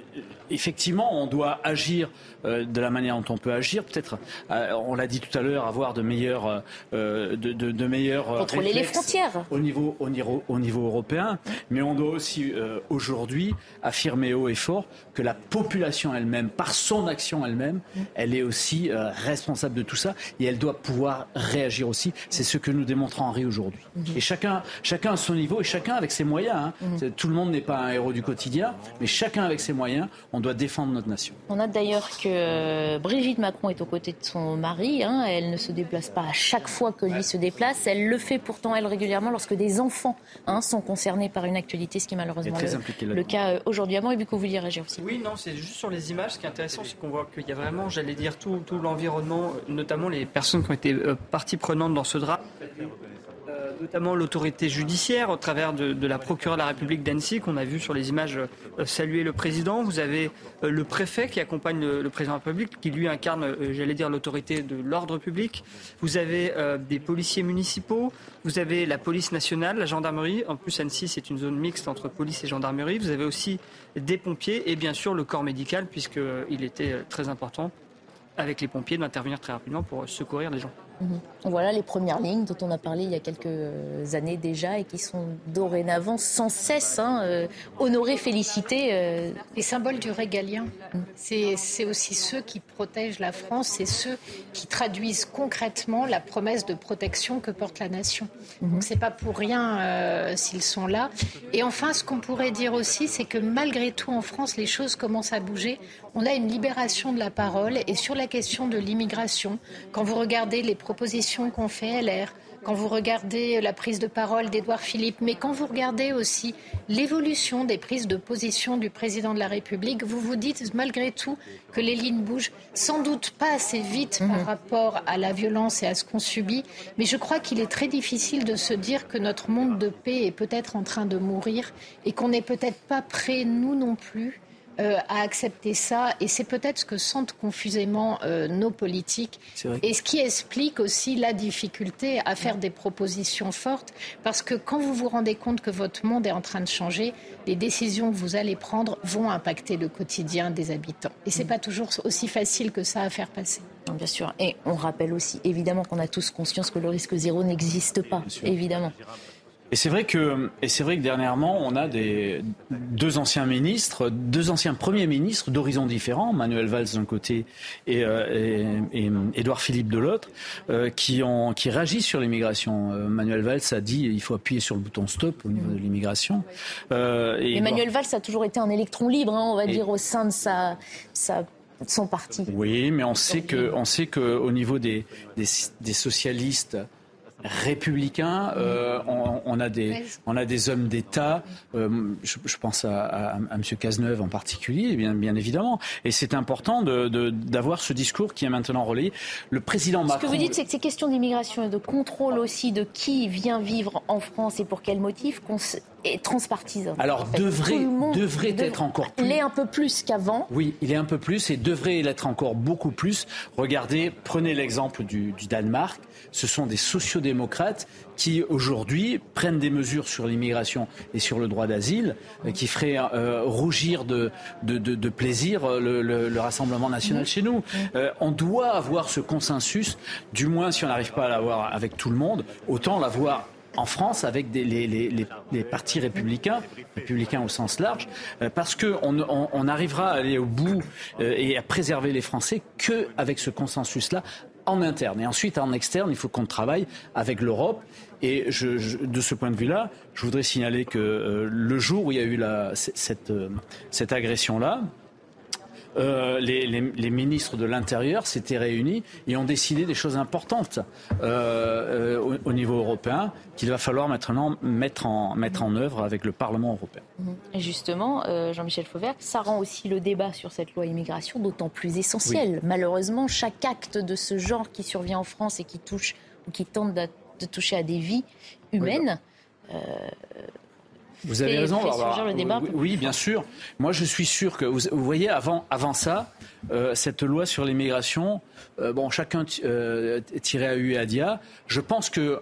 effectivement, on doit agir euh, de la manière dont on peut agir. Peut-être, euh, on l'a dit tout à l'heure, avoir de meilleurs, euh, de, de, de, meilleurs contrôler les frontières au niveau, au niveau, au niveau européen. Mais on doit aussi aujourd'hui affirmer haut et fort que la population elle-même, par son action elle-même, elle est aussi responsable de tout ça et elle doit pouvoir réagir aussi. C'est ce que nous démontre Henri aujourd'hui. Mhm. Et chacun, chacun à son niveau et chacun avec ses moyens. Hein. Mhm. Tout le monde n'est pas un héros du quotidien, mais chacun avec ses moyens, on doit défendre notre nation. On a d'ailleurs que euh, Brigitte Macron est aux côtés de son mari. Hein. Elle ne se déplace pas à chaque fois que lui se déplace. Elle le fait pourtant, elle, régulièrement lorsque des enfants hein, sont concernés par une actualité, ce qui est malheureusement le, cas euh, aujourd'hui. Avant, et vous vouliez réagir aussi. Oui, non, c'est juste sur les images. Ce qui est intéressant, c'est qu'on voit qu'il y a vraiment, j'allais dire, tout, tout l'environnement, notamment les personnes qui ont été euh, partie prenante dans ce drame notamment l'autorité judiciaire au travers de, la procureure de la République d'Annecy qu'on a vu sur les images euh, saluer le président. Vous avez euh, le préfet qui accompagne le, président de la République, qui lui incarne, euh, j'allais dire, l'autorité de l'ordre public. Vous avez des policiers municipaux. Vous avez la police nationale, la gendarmerie. En plus, Annecy, c'est une zone mixte entre police et gendarmerie. Vous avez aussi des pompiers et bien sûr le corps médical, puisqu'il était très important avec les pompiers d'intervenir très rapidement pour secourir les gens. Mhm. Voilà les premières lignes dont on a parlé il y a quelques années déjà et qui sont dorénavant sans cesse hein, euh, honorées, félicitées. Euh. Les symboles du régalien, c'est aussi ceux qui protègent la France, c'est ceux qui traduisent concrètement la promesse de protection que porte la nation. Mhm. Donc c'est pas pour rien euh, s'ils sont là. Et enfin, ce qu'on pourrait dire aussi, c'est que malgré tout en France, les choses commencent à bouger. On a une libération de la parole et sur la question de l'immigration, quand vous regardez les propositions qu'ont fait LR, quand vous regardez la prise de parole d'Édouard Philippe, mais quand vous regardez aussi l'évolution des prises de position du président de la République, vous vous dites malgré tout que les lignes bougent, sans doute pas assez vite par mhm. rapport à la violence et à ce qu'on subit, mais je crois qu'il est très difficile de se dire que notre monde de paix est peut-être en train de mourir et qu'on n'est peut-être pas prêt, nous non plus, euh, à accepter ça. Et c'est peut-être ce que sentent confusément euh, nos politiques. Et ce qui explique aussi la difficulté à faire des propositions fortes. Parce que quand vous vous rendez compte que votre monde est en train de changer, les décisions que vous allez prendre vont impacter le quotidien des habitants. Et ce n'est mm. pas toujours aussi facile que ça à faire passer. bien sûr. Et on rappelle aussi, évidemment, qu'on a tous conscience que le risque zéro n'existe pas. Évidemment. Et c'est vrai que, et c'est vrai que dernièrement, on a des deux anciens ministres, deux anciens premiers ministres d'horizons différents, Manuel Valls d'un côté et, euh, et, Édouard Philippe de l'autre, euh, qui ont qui réagissent sur l'immigration. Euh, Manuel Valls a dit il faut appuyer sur le bouton stop au niveau de l'immigration. Euh, et Emmanuel Valls a toujours été un électron libre, hein, on va dire, au sein de sa, sa son parti. Oui, mais on sait que on sait que au niveau des, des, des socialistes républicains, euh, on, a des, on a des hommes d'État, euh, je, pense à, à, M. Cazeneuve en particulier, bien, bien évidemment. Et c'est important d'avoir de, ce discours qui est maintenant relayé. Le président Macron... Ce que vous dites, c'est que ces questions d'immigration et de contrôle aussi de qui vient vivre en France et pour quel motif est transpartisan. Alors devrait, devrait être encore plus. Il est un peu plus qu'avant. Oui, il est un peu plus et devrait l'être encore beaucoup plus. Regardez, prenez l'exemple du, du Danemark ce sont des sociodémocrates qui aujourd'hui prennent des mesures sur l'immigration et sur le droit d'asile euh, qui feraient euh, rougir de, de, plaisir euh, le, Rassemblement national chez nous. on doit avoir ce consensus, du moins si on n'arrive pas à l'avoir avec tout le monde, autant l'avoir en France avec les, partis républicains, républicains au sens large, parce qu'on on, n'arrivera à aller au bout et à préserver les Français qu'avec ce consensus-là, en interne. Et ensuite, en externe, il faut qu'on travaille avec l'Europe. Et de ce point de vue-là, je voudrais signaler que euh, le jour où il y a eu euh, cette agression-là, euh, les, ministres de l'Intérieur s'étaient réunis et ont décidé des choses importantes euh, euh, au, niveau européen qu'il va falloir maintenant mettre en, mettre en œuvre avec le Parlement européen. Et justement, Jean-Michel Fauvert, ça rend aussi le débat sur cette loi immigration d'autant plus essentiel. Malheureusement, chaque acte de ce genre qui survient en France et qui touche ou qui tente de, toucher à des vies humaines. Vous avez raison. oui, bien sûr. Moi, je suis sûr que vous, voyez, avant, avant ça, euh, cette loi sur l'immigration, euh, bon, chacun euh, tirait à U et à Dia. Je pense que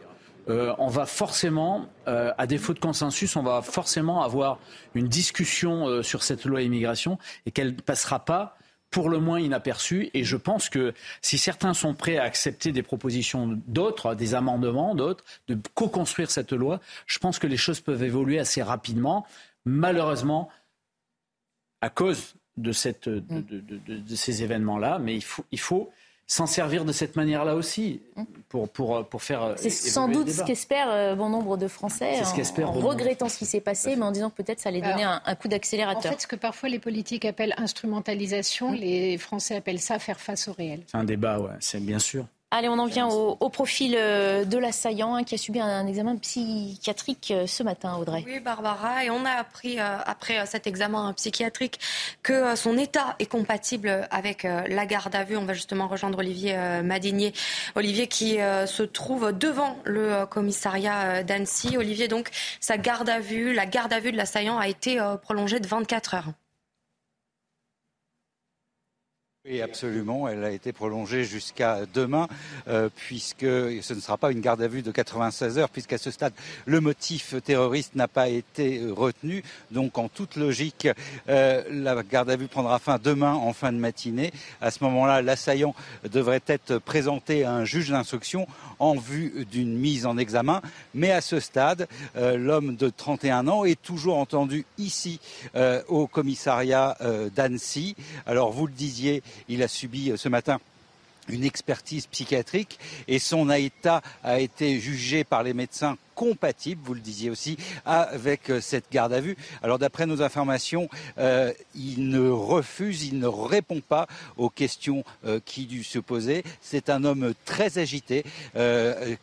on va forcément, à défaut de consensus, on va forcément avoir une discussion sur cette loi immigration et qu'elle ne passera pas pour le moins inaperçu. Et je pense que si certains sont prêts à accepter des propositions d'autres, des amendements d'autres, de co-construire cette loi, je pense que les choses peuvent évoluer assez rapidement. Malheureusement, à cause de, ces événements-là, mais il faut s'en servir de cette manière-là aussi pour, pour, pour faire. Euh, C'est sans doute ce qu'espèrent euh, bon nombre de Français en, en regrettant ce qui s'est passé, mais en disant que peut-être ça allait donner un, coup d'accélérateur. En fait, ce que parfois les politiques appellent instrumentalisation, les Français appellent ça faire face au réel. C'est un débat, ouais, c'est bien sûr. Allez, on en vient au, profil euh, de l'assaillant hein, qui a subi un, examen psychiatrique euh, ce matin, Audrey. Oui, Barbara, et on a appris euh, après cet examen psychiatrique que son état est compatible avec la garde à vue. On va justement rejoindre Olivier Madinier. Olivier qui se trouve devant le commissariat d'Annecy. Olivier, donc, sa garde à vue, la garde à vue de l'assaillant a été prolongée de 24 heures. Oui, absolument. Elle a été prolongée jusqu'à demain, euh, puisque ce ne sera pas une garde à vue de 96 heures, puisqu'à ce stade, le motif terroriste n'a pas été retenu. Donc, en toute logique, euh, la garde à vue prendra fin demain en fin de matinée. À ce moment-là, l'assaillant devrait être présenté à un juge d'instruction en vue d'une mise en examen. Mais à ce stade, euh, l'homme de 31 ans est toujours entendu ici au commissariat d'Annecy. Alors, vous le disiez, il a subi euh, ce matin une expertise psychiatrique et son état a été jugé par les médecins compatible, vous le disiez aussi, avec euh, cette garde à vue. Alors d'après nos informations, euh, il ne refuse, il ne répond pas aux questions euh, qui lui se posaient. C'est un homme très agité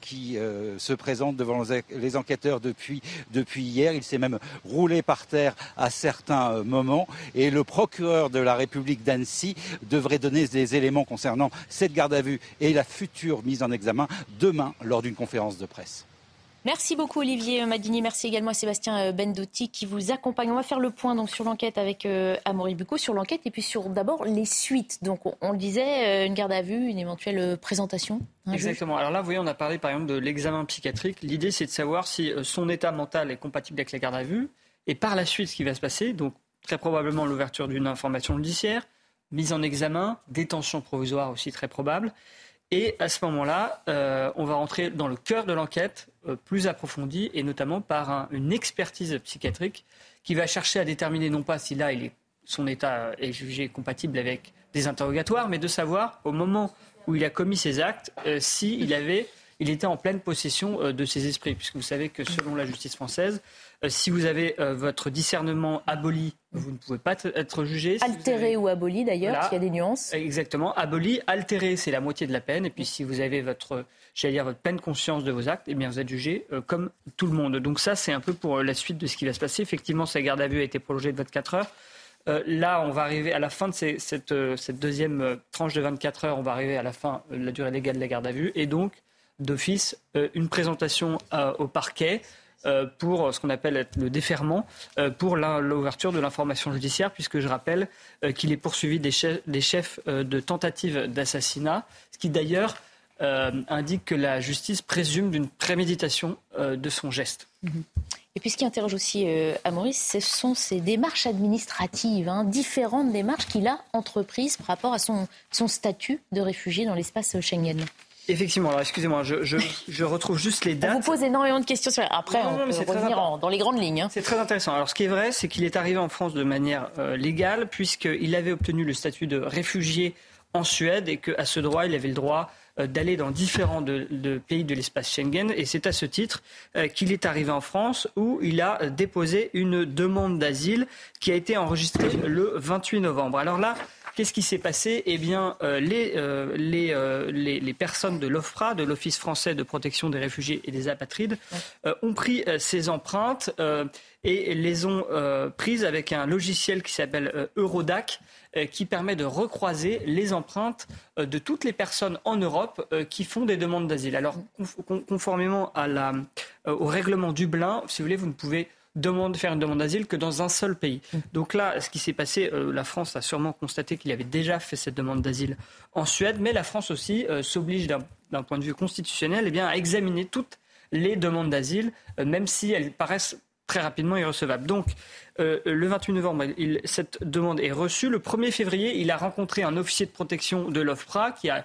qui se présente devant les enquêteurs depuis, depuis hier. Il s'est même roulé par terre à certains moments. Et le procureur de la République d'Annecy devrait donner des éléments concernant cette garde à vue et la future mise en examen demain lors d'une conférence de presse. Merci beaucoup Olivier Madini, merci également à Sébastien euh, Bendotti qui vous accompagne. On va faire le point donc sur l'enquête avec euh, Amaury Bucco, sur l'enquête et puis sur d'abord les suites. Donc on, le disait, euh, une garde à vue, une éventuelle présentation. Exactement. Alors là, vous voyez, on a parlé par exemple de l'examen psychiatrique. L'idée c'est de savoir si son état mental est compatible avec la garde à vue et par la suite ce qui va se passer. Donc très probablement l'ouverture d'une information judiciaire, mise en examen, détention provisoire aussi très probable. Et à ce moment-là, on va rentrer dans le cœur de l'enquête plus approfondie et notamment par une expertise psychiatrique qui va chercher à déterminer non pas si là son état est jugé compatible avec des interrogatoires, mais de savoir au moment où il a commis ses actes euh, s'il avait il était en pleine possession de ses esprits, puisque vous savez que selon la justice française, si vous avez votre discernement aboli, vous ne pouvez pas être jugé. altéré ou aboli d'ailleurs, s'il y a des nuances. Exactement. Aboli, altéré, c'est la moitié de la peine. Et puis si vous avez votre, j'allais dire, votre pleine conscience de vos actes, eh bien vous êtes jugé comme tout le monde. Donc ça, c'est un peu pour la suite de ce qui va se passer. Effectivement, sa garde à vue a été prolongée de 24 heures. Euh, là, on va arriver à la fin de euh, cette, deuxième euh, tranche de 24 heures, on va arriver à la fin de la durée légale de la garde à vue. Et donc, d'office, une présentation au parquet pour ce qu'on appelle le déferment, pour l'ouverture de l'information judiciaire, puisque je rappelle qu'il est poursuivi des chefs, de tentative d'assassinat, ce qui d'ailleurs indique que la justice présume d'une préméditation de son geste. Mm-hmm. Et puis ce qui interroge aussi euh, à Maurice, ce sont ces démarches administratives, hein, différentes démarches qu'il a entreprises par rapport à son, son statut de réfugié dans l'espace Schengen. Effectivement, alors excusez-moi, je, je, retrouve juste les dates. On vous pose énormément de questions. Sur... Après, on peut revenir dans les grandes lignes. Hein. C'est très intéressant. Alors ce qui est vrai, c'est qu'il est arrivé en France de manière euh, légale, puisqu'il avait obtenu le statut de réfugié en Suède et qu'à ce droit, il avait le droit euh, d'aller dans différents pays de l'espace Schengen. Et c'est à ce titre euh, qu'il est arrivé en France où il a déposé une demande d'asile qui a été enregistrée le 28 novembre. Alors là, Qu'est-ce qui s'est passé? Eh bien, euh, les, les, personnes de l'OFPRA, de l'Office français de protection des réfugiés et des apatrides, ont pris ces empreintes et les ont prises avec un logiciel qui s'appelle Eurodac, euh, qui permet de recroiser les empreintes euh, de toutes les personnes en Europe euh, qui font des demandes d'asile. Alors, conformément à la, au règlement Dublin, si vous voulez, vous ne pouvez faire une demande d'asile que dans un seul pays. Donc là, ce qui s'est passé, la France a sûrement constaté qu'il avait déjà fait cette demande d'asile en Suède, mais la France aussi s'oblige d'un point de vue constitutionnel eh bien, à examiner toutes les demandes d'asile, même si elles paraissent très rapidement irrecevable. Donc, euh, le 28 novembre, cette demande est reçue. Le 1er février, il a rencontré un officier de protection de l'OFPRA qui a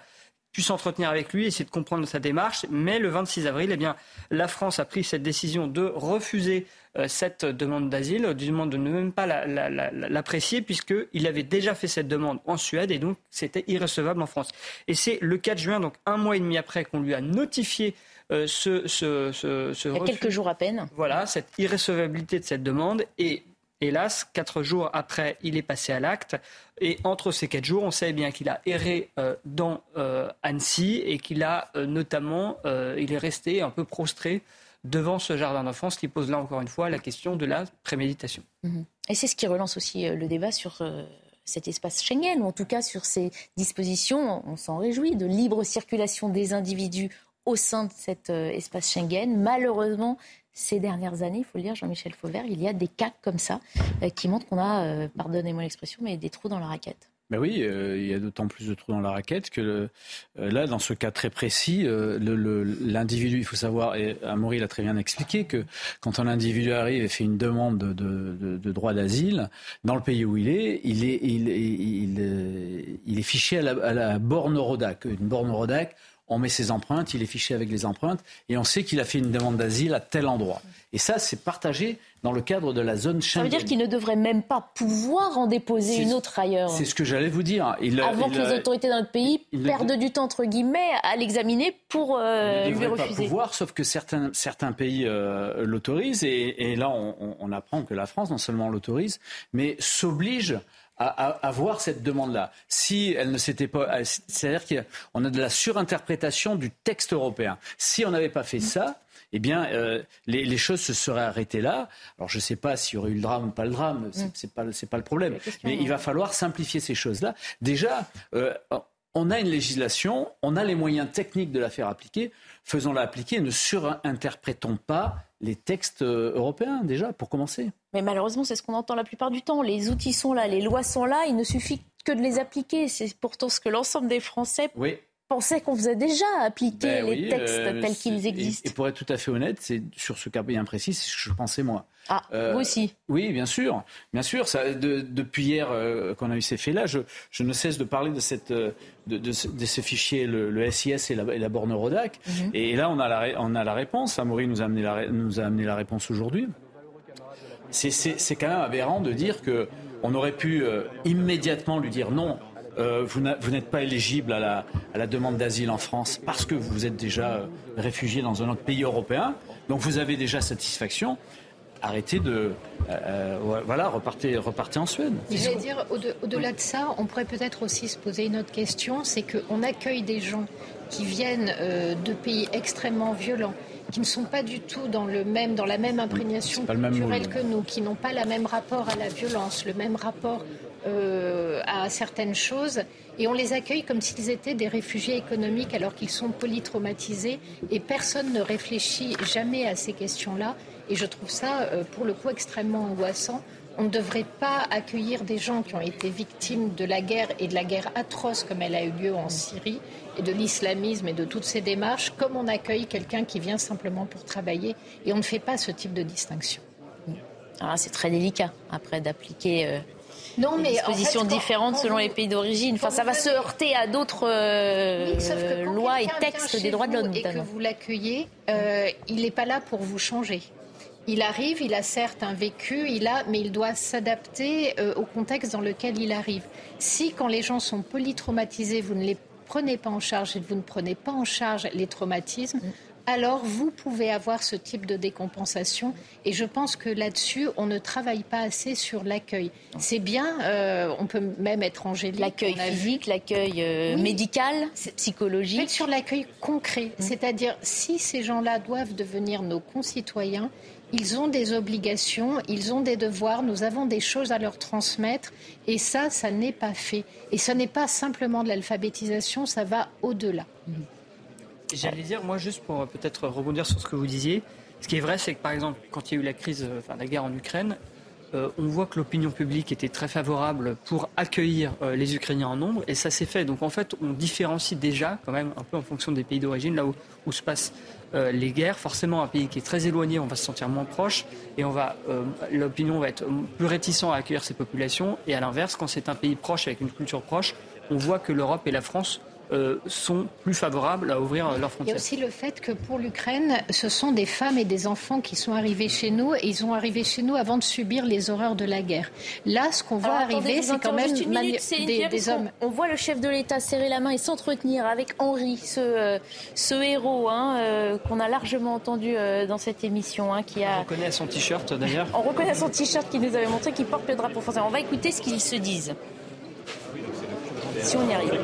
pu s'entretenir avec lui, essayer de comprendre sa démarche. Mais le 26 avril, eh bien, la France a pris cette décision de refuser euh, cette demande d'asile, du demande de ne même pas l'apprécier, puisqu'il avait déjà fait cette demande en Suède et donc c'était irrecevable en France. Et c'est le 4 juin, donc un mois et demi après, qu'on lui a notifié euh, ce, ce, Il y a quelques jours à peine. Voilà, cette irrecevabilité de cette demande. Et hélas, quatre jours après, il est passé à l'acte. Et entre ces quatre jours, on sait bien qu'il a erré euh, dans euh, Annecy et qu'il a notamment, il est resté un peu prostré devant ce jardin d'enfance qui pose là encore une fois la question de la préméditation. Mhm. Et c'est ce qui relance aussi le débat sur cet espace Schengen, ou en tout cas sur ces dispositions, on s'en réjouit, de libre circulation des individus au sein de cet euh, espace Schengen. Malheureusement, ces dernières années, il faut le dire, Jean-Michel Fauvert, il y a des cas comme ça euh, qui montrent qu'on a, euh, pardonnez-moi l'expression, mais des trous dans la raquette. Ben oui, il y a d'autant plus de trous dans la raquette que là, dans ce cas très précis, l'individu, il faut savoir, et Amaury l'a très bien expliqué, que quand un individu arrive et fait une demande de, droit d'asile, dans le pays où il est, il est, fiché à la, à la borne Rodac. Une borne Rodac, on met ses empreintes, il est fiché avec les empreintes, et on sait qu'il a fait une demande d'asile à tel endroit. Et ça, c'est partagé dans le cadre de la zone Schengen. Ça veut dire qu'il ne devrait même pas pouvoir en déposer une autre ailleurs. C'est ce que j'allais vous dire. Il, Avant que les autorités dans notre pays perdent du temps, entre guillemets, à l'examiner pour euh, il lui refuser. Pas pouvoir, sauf que certains, certains pays euh, l'autorisent. Et, là, on, on apprend que la France, non seulement l'autorise, mais s'oblige à, voir cette demande-là. Si elle ne s'était pas, euh, c'est-à-dire qu'on a de la surinterprétation du texte européen. Si on n'avait pas fait ça, eh bien, euh, les, choses se seraient arrêtées là. Alors, je ne sais pas s'il y aurait eu le drame ou pas le drame, c'est n'est pas, pas le problème. Mais il va falloir simplifier ces choses-là. Déjà, euh, on a une législation, on a les moyens techniques de la faire appliquer. Faisons-la appliquer, ne surinterprétons pas les textes euh, européens déjà, pour commencer. Mais malheureusement, c'est ce qu'on entend la plupart du temps. Les outils sont là, les lois sont là, il ne suffit que de les appliquer. C'est pourtant ce que l'ensemble des Français oui pensait qu'on faisait déjà appliquer ben les textes euh, tels qu'ils existent. Et, pour être tout à fait honnête, c'est sur ce cas bien précis, c'est ce que je pensais moi. Ah, euh, vous aussi Oui, bien sûr. Bien sûr. Ça, depuis hier euh, qu'on a eu ces faits-là, je, je, ne cesse de parler de, cette, de, de, ces fichiers, le, SIS et la, et la borne Rodac. Mhm. Et là, on a la, on a la réponse. Amaury nous a amené la, nous a amené la réponse aujourd'hui. C'est quand même aberrant de dire qu'on aurait pu immédiatement lui dire non euh, vous n'êtes pas éligible à la, à la demande d'asile en France parce que vous êtes déjà euh, réfugié dans un autre pays européen. Donc vous avez déjà satisfaction arrêtez de. Euh, voilà, repartez, repartez en Suède. Je vais dire, au-delà de ça, on pourrait peut-être aussi se poser une autre question c'est qu'on accueille des gens qui viennent de pays extrêmement violents, qui ne sont pas du tout dans, le même, dans la même imprégnation culturelle que nous, qui n'ont pas le même rapport à la violence, le même rapport euh, à certaines choses et on les accueille comme s'ils étaient des réfugiés économiques alors qu'ils sont polytraumatisés et personne ne réfléchit jamais à ces questions-là et je trouve ça euh, pour le coup extrêmement angoissant. On ne devrait pas accueillir des gens qui ont été victimes de la guerre et de la guerre atroce comme elle a eu lieu en Syrie et de l'islamisme et de toutes ces démarches comme on accueille quelqu'un qui vient simplement pour travailler et on ne fait pas ce type de distinction. Ah, c'est très délicat après d'appliquer euh, non, mais dispositions différentes selon les pays d'origine. Enfin, ça va se heurter à d'autres euh, lois et textes des droits de l'homme. Et que vous l'accueillez, euh, il n'est pas là pour vous changer. Il arrive, il a certes un vécu, il a, mais il doit s'adapter euh, au contexte dans lequel il arrive. Si, quand les gens sont polytraumatisés, vous ne les prenez pas en charge et vous ne prenez pas en charge les traumatismes, mm alors vous pouvez avoir ce type de décompensation. Et je pense que là-dessus, on ne travaille pas assez sur l'accueil. C'est bien, euh, on peut même être angélique. L'accueil physique, l'accueil euh, médical, psychologique. sur l'accueil concret. Mmh. C'est-à-dire, si ces gens-là doivent devenir nos concitoyens, ils ont des obligations, ils ont des devoirs, nous avons des choses à leur transmettre. Et ça, ça n'est pas fait. Et ce n'est pas simplement de l'alphabétisation, ça va au-delà. Mmh. J'allais dire, moi, juste pour peut-être rebondir sur ce que vous disiez, ce qui est vrai, c'est que par exemple, quand il y a eu la crise, euh, enfin la guerre en Ukraine, euh, on voit que l'opinion publique était très favorable pour accueillir euh, les Ukrainiens en nombre, et ça s'est fait. Donc en fait, on différencie déjà, quand même, un peu en fonction des pays d'origine, là où, où, se passent les guerres. Forcément, un pays qui est très éloigné, on va se sentir moins proche, et on va, l'opinion va être plus réticente à accueillir ces populations. Et à l'inverse, quand c'est un pays proche avec une culture proche, on voit que l'Europe et la France euh, sont plus favorables à ouvrir leurs frontières. Il y a aussi le fait que pour l'Ukraine, ce sont des femmes et des enfants qui sont arrivés chez nous et ils ont arrivé chez nous avant de subir les horreurs de la guerre. Là, ce qu'on voit arriver, c'est quand même des, hommes. On voit le chef de l'État serrer la main et s'entretenir avec Henri, ce, euh, ce héros hein, euh, qu'on a largement entendu dans cette émission. Hein, qui a... On reconnaît son t-shirt d'ailleurs. On reconnaît son t-shirt qui nous avait montré qu'il porte le drapeau français. On va écouter ce qu'ils se disent. Si on y arrive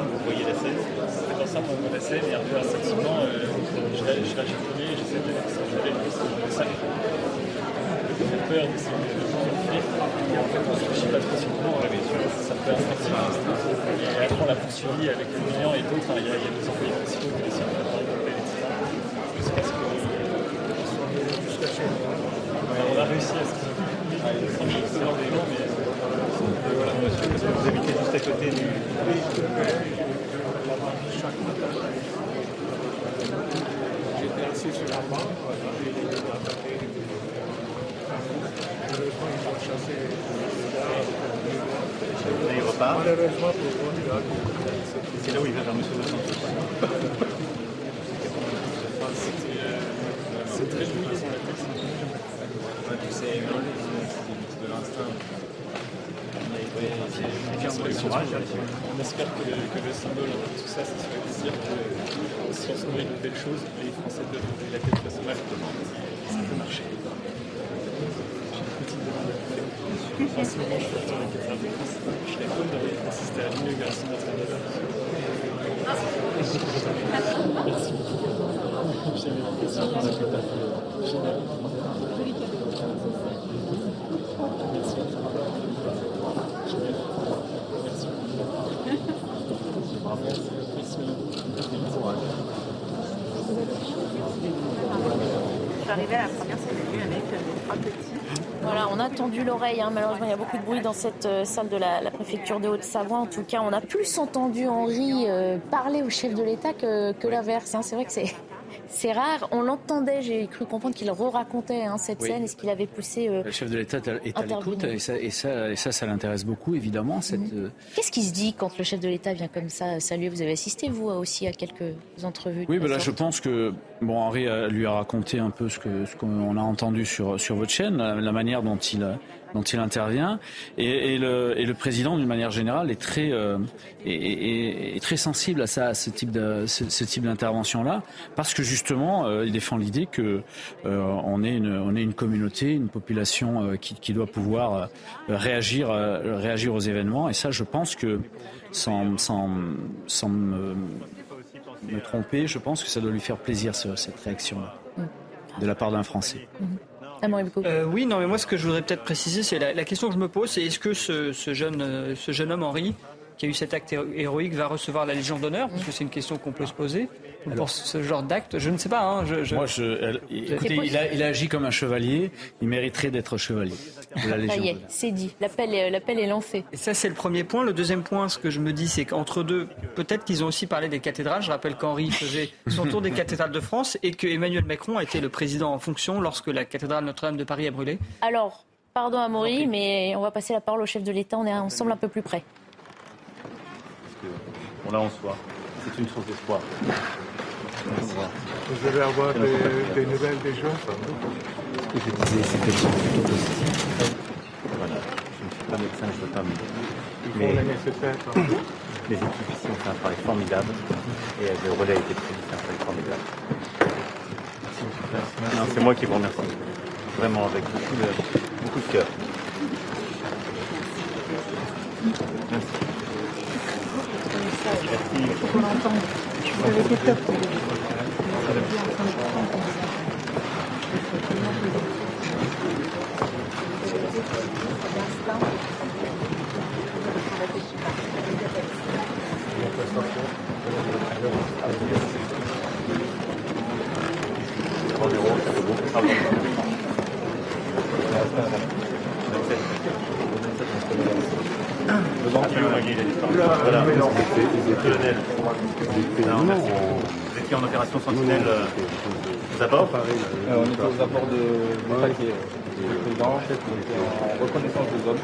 vous voyez la scène. Faites ensemble, on voit la scène et un peu instinctivement, euh, je lâche le premier et j'essaie de ça. Je lève ça. J'ai peur d'essayer de s'enfuir. Et en fait, on ne réfléchit pas trop sur comment on Ça peut instinctivement. Et après, on la poursuivi avec le client et d'autres. Il y, a des employés principaux qui décident de faire etc. Jusqu'à ce que. On a réussi à ce qu'il y ait des gens, mais voilà, vous habitez juste à côté du. J'étais il repart. C'est là où il va vers M. De Santos. C'est très. C'est de. On espère que le, symbole de tout ça, ça soit de dire que si on se nourrit de belles choses, les Français ouvrir la tête face au mal. Ça peut marcher. En ce moment, je suis. Je d'assister à l'inauguration de Merci beaucoup. J'ai la À la première avec trois petits. Voilà, on a tendu l'oreille. Hein. Malheureusement, il y a beaucoup de bruit dans cette euh, salle de la, préfecture de Haute-Savoie. En tout cas, on a plus entendu Henri euh, parler au chef de l'État que, que l'inverse. Hein. C'est vrai que c'est c'est rare. On l'entendait, j'ai cru comprendre qu'il re-racontait hein, cette scène et ce qu'il avait poussé. Euh, le chef de l'État est à l'écoute et ça, et ça, ça, l'intéresse beaucoup, évidemment. Mhm. Euh, Qu'est-ce qui se dit quand le chef de l'État vient comme ça saluer? Vous avez assisté, vous aussi, à quelques entrevues Oui, ben là, je pense que bon, Henri lui a raconté un peu ce qu'on ce a entendu sur, sur votre chaîne, la, manière dont il, dont il intervient. Et, le, et le, président, d'une manière générale, est très, euh, est, très sensible à ça, à ce type de, ce, type d'intervention-là, parce que justement, euh, il défend l'idée que euh, on est une, on est une communauté, une population qui, qui, doit pouvoir réagir, réagir aux événements. Et ça, je pense que sans, sans, sans me, me, tromper, je pense que ça doit lui faire plaisir cette réaction-là de la part d'un Français. Mm-hmm. Euh, oui, non, mais moi, ce que je voudrais peut-être préciser, c'est la, question que je me pose, c'est est-ce que ce, jeune, euh, ce jeune homme, Henri, qui a eu cet acte héroïque, va recevoir la Légion d'honneur Parce que c'est une question qu'on peut se poser pour ce genre d'acte Je ne sais pas. Hein, Moi, je, écoutez, il a, il a, agi comme un chevalier. Il mériterait d'être chevalier. Ça y est, c'est dit. L'appel est, l'appel est lancé. Et ça, c'est le premier point. Le deuxième point, ce que je me dis, c'est qu'entre deux, peut-être qu'ils ont aussi parlé des cathédrales. Je rappelle qu'Henri faisait son tour des cathédrales de France et que Emmanuel Macron a été le président en fonction lorsque la cathédraale Notre-Dame de Paris a brûlé. Alors, pardon à Maury, mais on va passer la parole au chef de l'État. On est ensemble un peu plus près. On l'a en soi. C'est une source d'espoir. Vous allez avoir des, des nouvelles des gens Je disais, c'est quelque chose plutôt positif. Voilà, je ne suis pas médecin, je ne veux pas me... Mais hein. les équipes ici ont fait un travail formidable et le relais a été pris, c'est un travail formidable. C'est moi qui vous remercie. Vraiment, avec beaucoup de, beaucoup de cœur. Merci. Merci. Vous a disparu. Voilà, colonel. En opération sentinelle aux On était aux de, en reconnaissance des hommes.